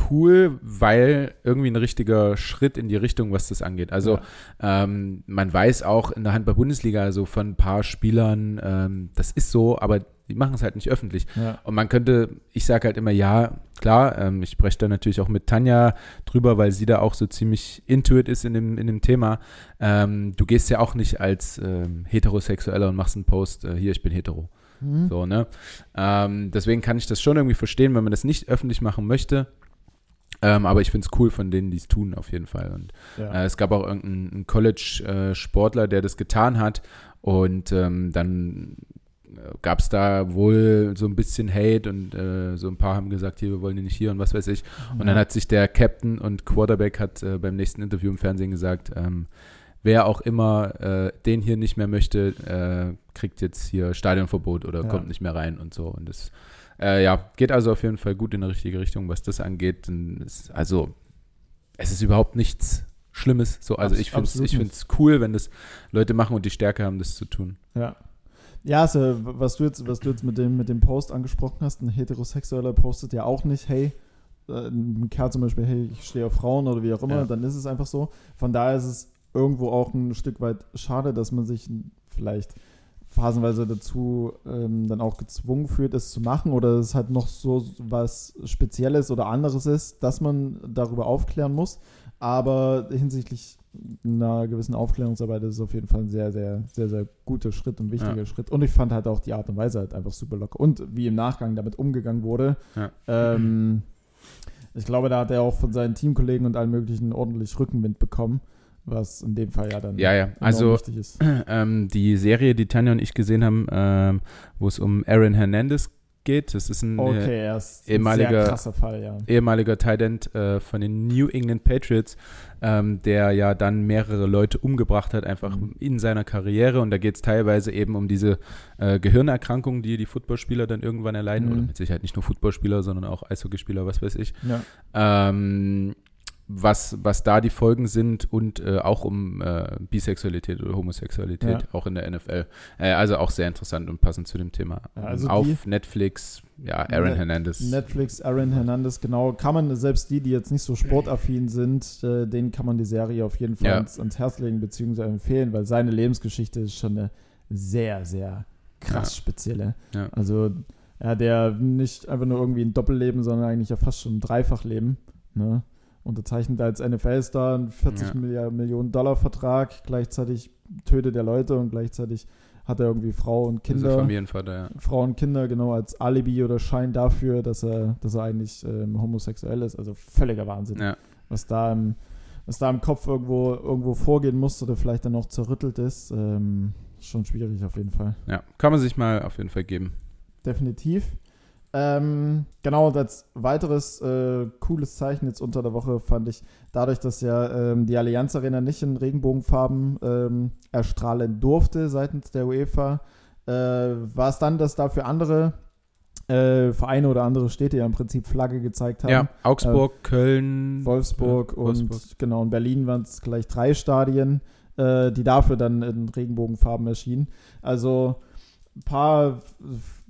B: cool, weil irgendwie ein richtiger Schritt in die Richtung, was das angeht. Also ähm, man weiß auch in der Handball-Bundesliga so von ein paar Spielern, ähm, das ist so, aber die machen es halt nicht öffentlich.
A: Ja.
B: Und man könnte, ich sage halt immer, ja, klar, ähm, ich spreche da natürlich auch mit Tanja drüber, weil sie da auch so ziemlich intuit ist in dem, in dem Thema. Ähm, du gehst ja auch nicht als ähm, Heterosexueller und machst einen Post, äh, hier, ich bin hetero.
A: Mhm.
B: So, ne? Ähm, deswegen kann ich das schon irgendwie verstehen, wenn man das nicht öffentlich machen möchte. Ähm, aber ich finde es cool von denen, die es tun, auf jeden Fall. Und
A: Ja.
B: äh, es gab auch irgendeinen College-Sportler, der das getan hat. Und ähm, dann gab es da wohl so ein bisschen Hate und äh, so ein paar haben gesagt, hier, wir wollen ihn nicht hier und was weiß ich. Und dann hat sich der Captain und Quarterback hat äh, beim nächsten Interview im Fernsehen gesagt, ähm, wer auch immer äh, den hier nicht mehr möchte, äh, kriegt jetzt hier Stadionverbot oder
A: Ja.
B: kommt nicht mehr rein und so. Und das äh, ja, geht also auf jeden Fall gut in die richtige Richtung, was das angeht. Also es ist überhaupt nichts Schlimmes. So, also
A: Abs-
B: ich finde es cool, wenn das Leute machen und die Stärke haben, das zu tun.
A: Ja. Ja, also, was du jetzt, was du jetzt mit dem, mit dem Post angesprochen hast, ein Heterosexueller postet ja auch nicht, hey, äh, ein Kerl zum Beispiel, hey, ich stehe auf Frauen oder wie auch immer,
B: Ja.
A: dann ist es einfach so. Von daher ist es irgendwo auch ein Stück weit schade, dass man sich vielleicht phasenweise dazu ähm, dann auch gezwungen fühlt, es zu machen oder es halt noch so was Spezielles oder anderes ist, dass man darüber aufklären muss. Aber hinsichtlich einer gewissen Aufklärungsarbeit ist es auf jeden Fall ein sehr, sehr, sehr, sehr guter Schritt und wichtiger
B: Ja.
A: Schritt. Und ich fand halt auch die Art und Weise halt einfach super locker. Und wie im Nachgang damit umgegangen wurde.
B: Ja.
A: Ähm, ich glaube, da hat er auch von seinen Teamkollegen und allen möglichen ordentlich Rückenwind bekommen, was in dem Fall ja dann
B: Ja, ja. Also
A: wichtig ist.
B: ähm, die Serie, die Tanja und ich gesehen haben, ähm, wo es um Aaron Hernandez geht, das ist ein äh,
A: Okay, er ist ein
B: ehemaliger-
A: sehr krasser Fall, ja.
B: ehemaliger Tight End äh, von den New England Patriots, ähm, der ja dann mehrere Leute umgebracht hat, einfach
A: Mhm.
B: in seiner Karriere. Und da geht es teilweise eben um diese äh, Gehirnerkrankungen, die die Footballspieler dann irgendwann erleiden.
A: Mhm.
B: Oder mit Sicherheit nicht nur Footballspieler, sondern auch Eishockeyspieler, was weiß ich.
A: ja.
B: Ähm, was, was da die Folgen sind und äh, auch um äh, Bisexualität oder Homosexualität,
A: Ja.
B: auch in der NFL. Äh, also auch sehr interessant und passend zu dem Thema.
A: Ja, also
B: Auf Netflix, ja, Aaron
A: Net-
B: Hernandez.
A: Netflix, Aaron Hernandez, genau. Kann man, selbst die, die jetzt nicht so sportaffin sind, äh, denen kann man die Serie auf jeden Fall
B: Ja.
A: ans, ans Herz legen bzw. empfehlen, weil seine Lebensgeschichte ist schon eine sehr, sehr krass spezielle. Also er hat ja nicht einfach nur irgendwie ein Doppelleben, sondern eigentlich ja fast schon ein Dreifachleben. Ne? Unterzeichnet als NFL-Star einen 40
B: Ja.
A: Millionen Dollar Vertrag, gleichzeitig tötet er Leute und gleichzeitig hat er irgendwie Frau und
B: Also
A: Kinder.
B: Familienvater, ja.
A: Frauen und Kinder genau als Alibi oder Schein dafür, dass er, dass er eigentlich ähm, homosexuell ist. Also völliger Wahnsinn.
B: ja.
A: Was da im, was da im Kopf irgendwo, irgendwo vorgehen muss oder vielleicht dann noch zerrüttelt ist, ähm, ist schon schwierig auf jeden Fall.
B: Ja, kann man sich mal auf jeden Fall geben.
A: Definitiv. Ähm, genau, und als weiteres äh, cooles Zeichen jetzt unter der Woche fand ich, dadurch, dass ja ähm, die Allianz Arena nicht in Regenbogenfarben ähm, erstrahlen durfte seitens der UEFA, äh, war es dann, dass dafür andere äh, Vereine oder andere Städte ja im Prinzip Flagge gezeigt haben.
B: Ja, Augsburg, Köln,
A: Wolfsburg
B: ja,
A: und
B: Wolfsburg.
A: genau in Berlin waren es gleich drei Stadien, äh, die dafür dann in Regenbogenfarben erschienen. Also paar,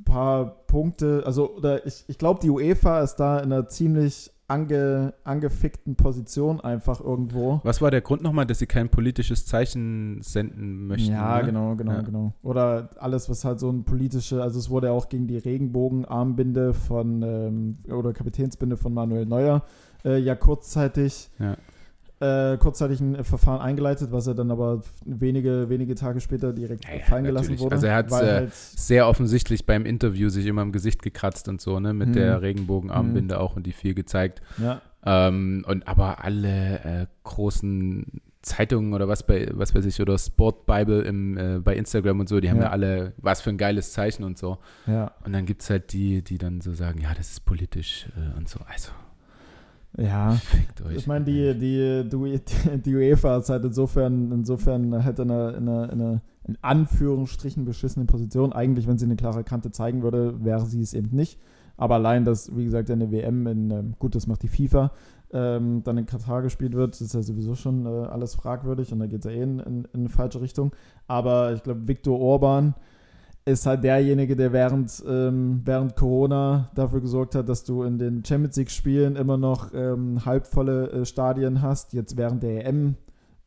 A: paar Punkte, also oder ich, ich glaube, die UEFA ist da in einer ziemlich ange, angefickten Position einfach irgendwo.
B: Was war der Grund nochmal, dass sie kein politisches Zeichen senden möchten?
A: ja,
B: ne?
A: genau, genau,
B: Ja.
A: genau. Oder alles, was halt so ein politische, also es wurde auch gegen die Regenbogenarmbinde von, ähm, oder Kapitänsbinde von Manuel Neuer äh, ja kurzzeitig
B: Ja.
A: Äh, kurzzeitig ein Verfahren eingeleitet, was er dann aber wenige, wenige Tage später direkt
B: Ja, ja,
A: fallen gelassen wurde.
B: Also er
A: weil
B: äh,
A: halt,
B: Sehr offensichtlich beim Interview sich immer im Gesicht gekratzt und so, ne? Mit
A: Mhm.
B: der Regenbogenarmbinde auch und die viel gezeigt.
A: ja,
B: Ähm, und aber alle äh, großen Zeitungen oder was bei, was weiß ich, oder Sport Bible im, äh, bei Instagram und so, die haben ja.
A: Ja.
B: alle, was für ein geiles Zeichen und so.
A: ja,
B: Und dann gibt es halt die, die dann so sagen, ja, das ist politisch äh, und so. Also,
A: ja. Ich meine, die, die, die, die UEFA ist halt insofern, insofern halt in einer, in, einer, in einer in Anführungsstrichen beschissenen Position. Eigentlich, wenn sie eine klare Kante zeigen würde, wäre sie es eben nicht. Aber allein, dass, wie gesagt, eine WM in, ähm, gut, das macht die FIFA, ähm, dann in Katar gespielt wird, ist ja sowieso schon äh, alles fragwürdig und da geht es ja eh in, in, in eine falsche Richtung. Aber ich glaube, Viktor Orban ist halt derjenige, der während, ähm, während Corona dafür gesorgt hat, dass du in den Champions League-Spielen immer noch ähm, halbvolle äh, Stadien hast. Jetzt während der EM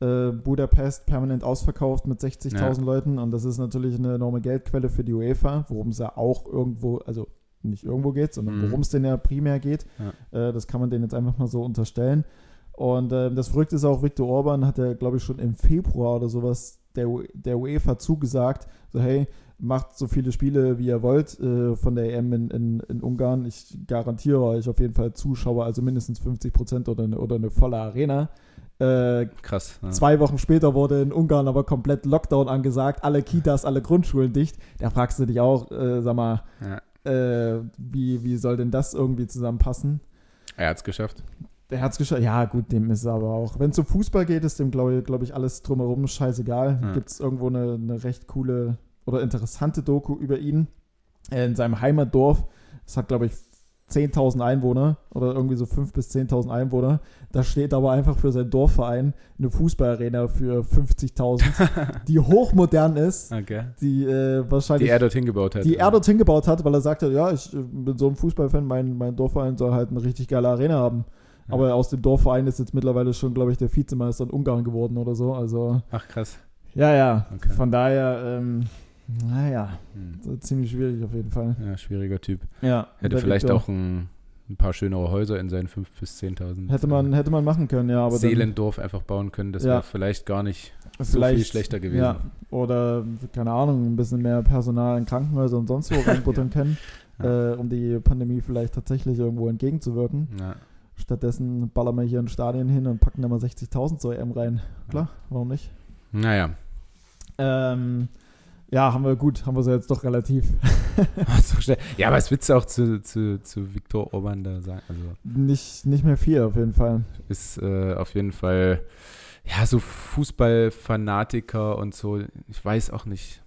A: äh, Budapest permanent ausverkauft mit 60.000
B: Ja.
A: Leuten und das ist natürlich eine enorme Geldquelle für die UEFA, worum es ja auch irgendwo, also nicht irgendwo geht, sondern
B: Mhm.
A: worum es denn ja primär geht. Äh, das kann man denen jetzt einfach mal so unterstellen. Und äh, das Verrückte ist auch, Viktor Orban hat ja, glaube ich, schon im Februar oder sowas der, der UEFA zugesagt, so hey, macht so viele Spiele, wie ihr wollt äh, von der EM in, in, in Ungarn. Ich garantiere euch auf jeden Fall Zuschauer, also mindestens 50 Prozent oder, eine- oder eine volle Arena. Äh,
B: Krass. Ja.
A: Zwei Wochen später wurde in Ungarn aber komplett Lockdown angesagt, alle Kitas, alle Grundschulen dicht. Da fragst du dich auch, äh, sag mal,
B: Ja.
A: äh, wie, wie soll denn das irgendwie zusammenpassen?
B: Er hat es geschafft.
A: Der hat's geschafft. Ja, gut, dem ist aber auch. Wenn es um Fußball geht, ist dem, glaube glaub ich, alles drumherum scheißegal.
B: Ja.
A: Gibt es irgendwo eine, eine recht coole oder interessante Doku über ihn. Äh, in seinem Heimatdorf. Das hat, glaube ich, 10.000 Einwohner oder irgendwie so 5.000 bis 10.000 Einwohner. Da steht aber einfach für seinen Dorfverein eine Fußballarena für 50.000, die hochmodern ist,
B: Okay.
A: die äh, wahrscheinlich
B: Die er dorthin gebaut hat.
A: die er dorthin gebaut hat, weil er sagte, ja, ich äh, bin so ein Fußballfan, mein, mein Dorfverein soll halt eine richtig geile Arena haben.
B: Ja.
A: Aber aus dem Dorfverein ist jetzt mittlerweile schon, glaube ich, der Vizemeister in Ungarn geworden oder so. Also,
B: Ach, krass.
A: ja, ja.
B: Okay.
A: Von daher, ähm, naja,
B: Hm.
A: so ziemlich schwierig auf jeden Fall.
B: Ja, schwieriger Typ.
A: Ja.
B: Hätte vielleicht auch ein, ein paar schönere Häuser in seinen 5.000 bis 10.000
A: Hätte man, hätte man machen können, ja, aber
B: Seelendorf einfach bauen können. Das
A: Ja.
B: wäre vielleicht gar nicht
A: dann
B: so viel schlechter gewesen.
A: Ja, oder, keine Ahnung, ein bisschen mehr Personal in Krankenhäusern und sonst wo reinbuttern können,
B: Ja.
A: äh, um die Pandemie vielleicht tatsächlich irgendwo entgegenzuwirken.
B: Ja.
A: Stattdessen ballern wir hier ein Stadion hin und packen da mal 60.000 zur EM rein. Klar, warum nicht?
B: Naja,
A: Ähm, ja, haben wir gut, haben wir so jetzt doch relativ.
B: Ja, aber was willst du auch zu, zu, zu Viktor Orban da sagen? Also
A: nicht, nicht mehr viel auf jeden Fall.
B: ist äh, auf jeden Fall, ja, so Fußballfanatiker und so, ich weiß auch nicht.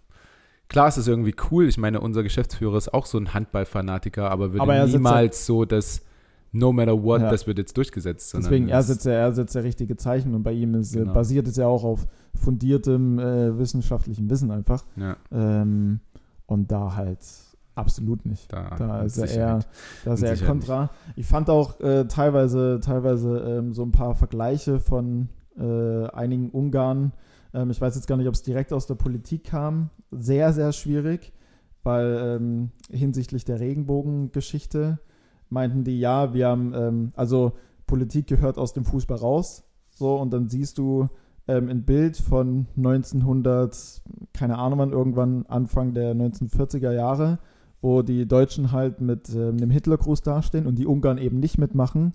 B: Klar ist es irgendwie cool. Ich meine, unser Geschäftsführer ist auch so ein Handballfanatiker, aber würde
A: Aber er
B: niemals so das No matter what,
A: Ja.
B: das wird jetzt durchgesetzt.
A: Deswegen, er setzt ja, er setzt ja richtige Zeichen und bei ihm ist,
B: Genau.
A: basiert es ja auch auf fundiertem äh, wissenschaftlichem Wissen einfach.
B: Ja,
A: Ähm, und da halt absolut nicht.
B: da,
A: Da ist er eher, da ist er kontra. Ich fand auch äh, teilweise, teilweise ähm, so ein paar Vergleiche von äh, einigen Ungarn. Ähm, ich weiß jetzt gar nicht, ob es direkt aus der Politik kam. Sehr, sehr schwierig, weil ähm, hinsichtlich der Regenbogengeschichte meinten die, ja, wir haben, ähm, also Politik gehört aus dem Fußball raus. So, und dann siehst du ähm, ein Bild von 1900, keine Ahnung wann, irgendwann Anfang der 1940er Jahre, wo die Deutschen halt mit ähm, einem Hitlergruß dastehen und die Ungarn eben nicht mitmachen.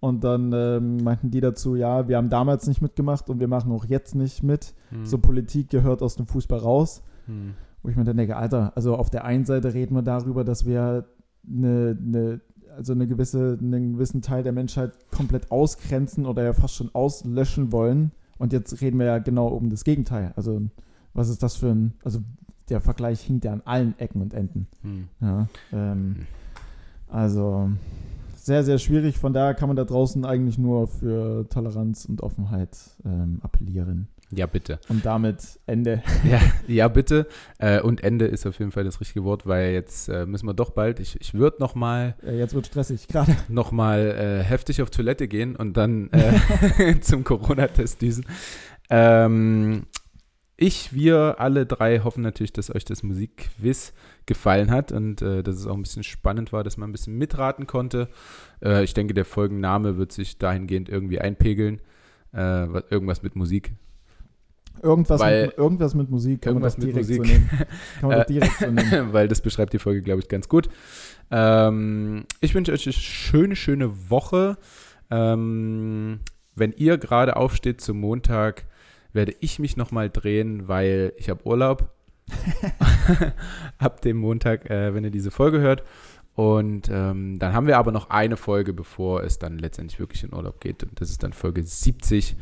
A: Und dann ähm, meinten die dazu, ja, wir haben damals nicht mitgemacht und wir machen auch jetzt nicht mit.
B: Hm.
A: So Politik gehört aus dem Fußball raus.
B: Hm.
A: Wo ich mir dann denke, Alter, also auf der einen Seite reden wir darüber, dass wir eine, eine, also eine gewisse, einen gewissen Teil der Menschheit komplett ausgrenzen oder ja fast schon auslöschen wollen. Und jetzt reden wir ja genau um das Gegenteil. Also was ist das für ein, also der Vergleich hinkt ja an allen Ecken und Enden.
B: Hm.
A: Ja, ähm, also sehr, sehr schwierig. Von daher kann man da draußen eigentlich nur für Toleranz und Offenheit ähm, appellieren.
B: Ja, bitte.
A: Und damit Ende.
B: Ja, ja bitte. Äh, und Ende ist auf jeden Fall das richtige Wort, weil jetzt äh, müssen wir doch bald, ich, ich würde noch mal,
A: Äh, jetzt wird stressig, gerade.
B: noch mal äh, heftig auf Toilette gehen und dann äh, zum Corona-Test düsen. Ähm, ich, wir alle drei hoffen natürlich, dass euch das Musikquiz gefallen hat und äh, dass es auch ein bisschen spannend war, dass man ein bisschen mitraten konnte. Äh, ich denke, der Folgenname wird sich dahingehend irgendwie einpegeln. Äh, was- irgendwas mit Musik.
A: Irgendwas,
B: Weil-
A: mit, irgendwas mit Musik kann
B: Irgendwas
A: man
B: mit
A: direkt
B: Musik.
A: so nehmen. Kann man
B: Äh,
A: direkt so nehmen.
B: weil das beschreibt die Folge, glaube ich, ganz gut. Ähm, ich wünsche euch eine schöne, schöne Woche. Ähm, wenn ihr gerade aufsteht zum Montag, werde ich mich nochmal drehen, weil ich habe Urlaub. Ab dem Montag, äh, wenn ihr diese Folge hört. Und ähm, dann haben wir aber noch eine Folge, bevor es dann letztendlich wirklich in Urlaub geht. Und das ist dann Folge 70.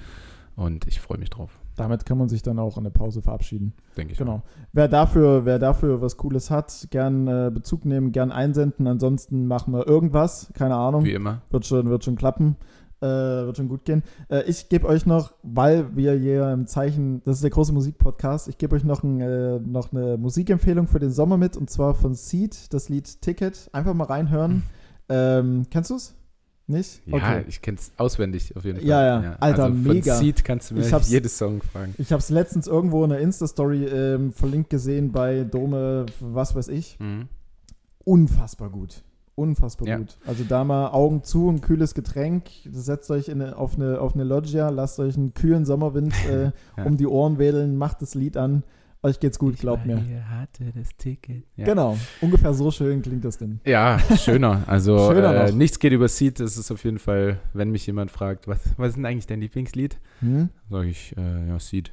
B: Und ich freue mich drauf,
A: Damit kann man sich dann auch in der Pause verabschieden.
B: denke ich.
A: Genau. Wer dafür, wer dafür was Cooles hat, gern äh, Bezug nehmen, gern einsenden. Ansonsten machen wir irgendwas. Keine Ahnung.
B: Wie immer.
A: Wird schon, wird schon klappen. Äh, wird schon gut gehen. Äh, ich gebe euch noch, weil wir hier im Zeichen, das ist der große Musikpodcast, ich gebe euch noch, ein, äh, noch eine Musikempfehlung für den Sommer mit und zwar von Seed, das Lied Ticket. Einfach mal reinhören. Ähm, kennst du es? Nicht?
B: Ja, ich kenne es auswendig auf jeden Fall.
A: Ja, ja. Alter,
B: also
A: mega.
B: Von Seed kannst du mir jedes Song fragen.
A: Ich habe es letztens irgendwo in einer Insta-Story ähm, verlinkt gesehen bei Dome, was weiß ich.
B: Mhm.
A: Unfassbar gut. Unfassbar
B: Ja.
A: gut. Also da mal Augen zu, ein kühles Getränk, setzt euch in eine, auf, eine, auf eine Loggia, lasst euch einen kühlen Sommerwind äh,
B: Ja.
A: um die Ohren wedeln, macht das Lied an. Euch geht's gut, glaubt mir.
B: Hier hatte das Ticket. Ja.
A: Genau, ungefähr so schön klingt das denn.
B: Ja, schöner. Also
A: Schöner
B: äh, nichts geht über Seed. Das ist auf jeden Fall, wenn mich jemand fragt, was, was ist denn eigentlich dein Lieblingslied?
A: Hm?
B: Sage ich, äh, ja, Seed.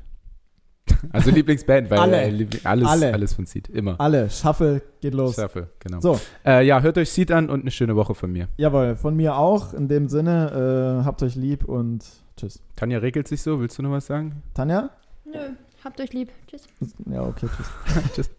B: Also Lieblingsband, weil
A: Alle.
B: äh, Liebling- alles,
A: Alle.
B: alles von Seed. Immer.
A: Alle, Shuffle, geht los.
B: Shuffle, genau.
A: So,
B: Äh, ja, hört euch Seed an und eine schöne Woche von mir.
A: jawohl, von mir auch. In dem Sinne, äh, habt euch lieb und tschüss.
B: Tanja regelt sich so. Willst du noch was sagen?
A: Tanja?
C: Nö, habt euch lieb. Tschüss.
A: Ja, okay, tschüss.
B: Tschüss.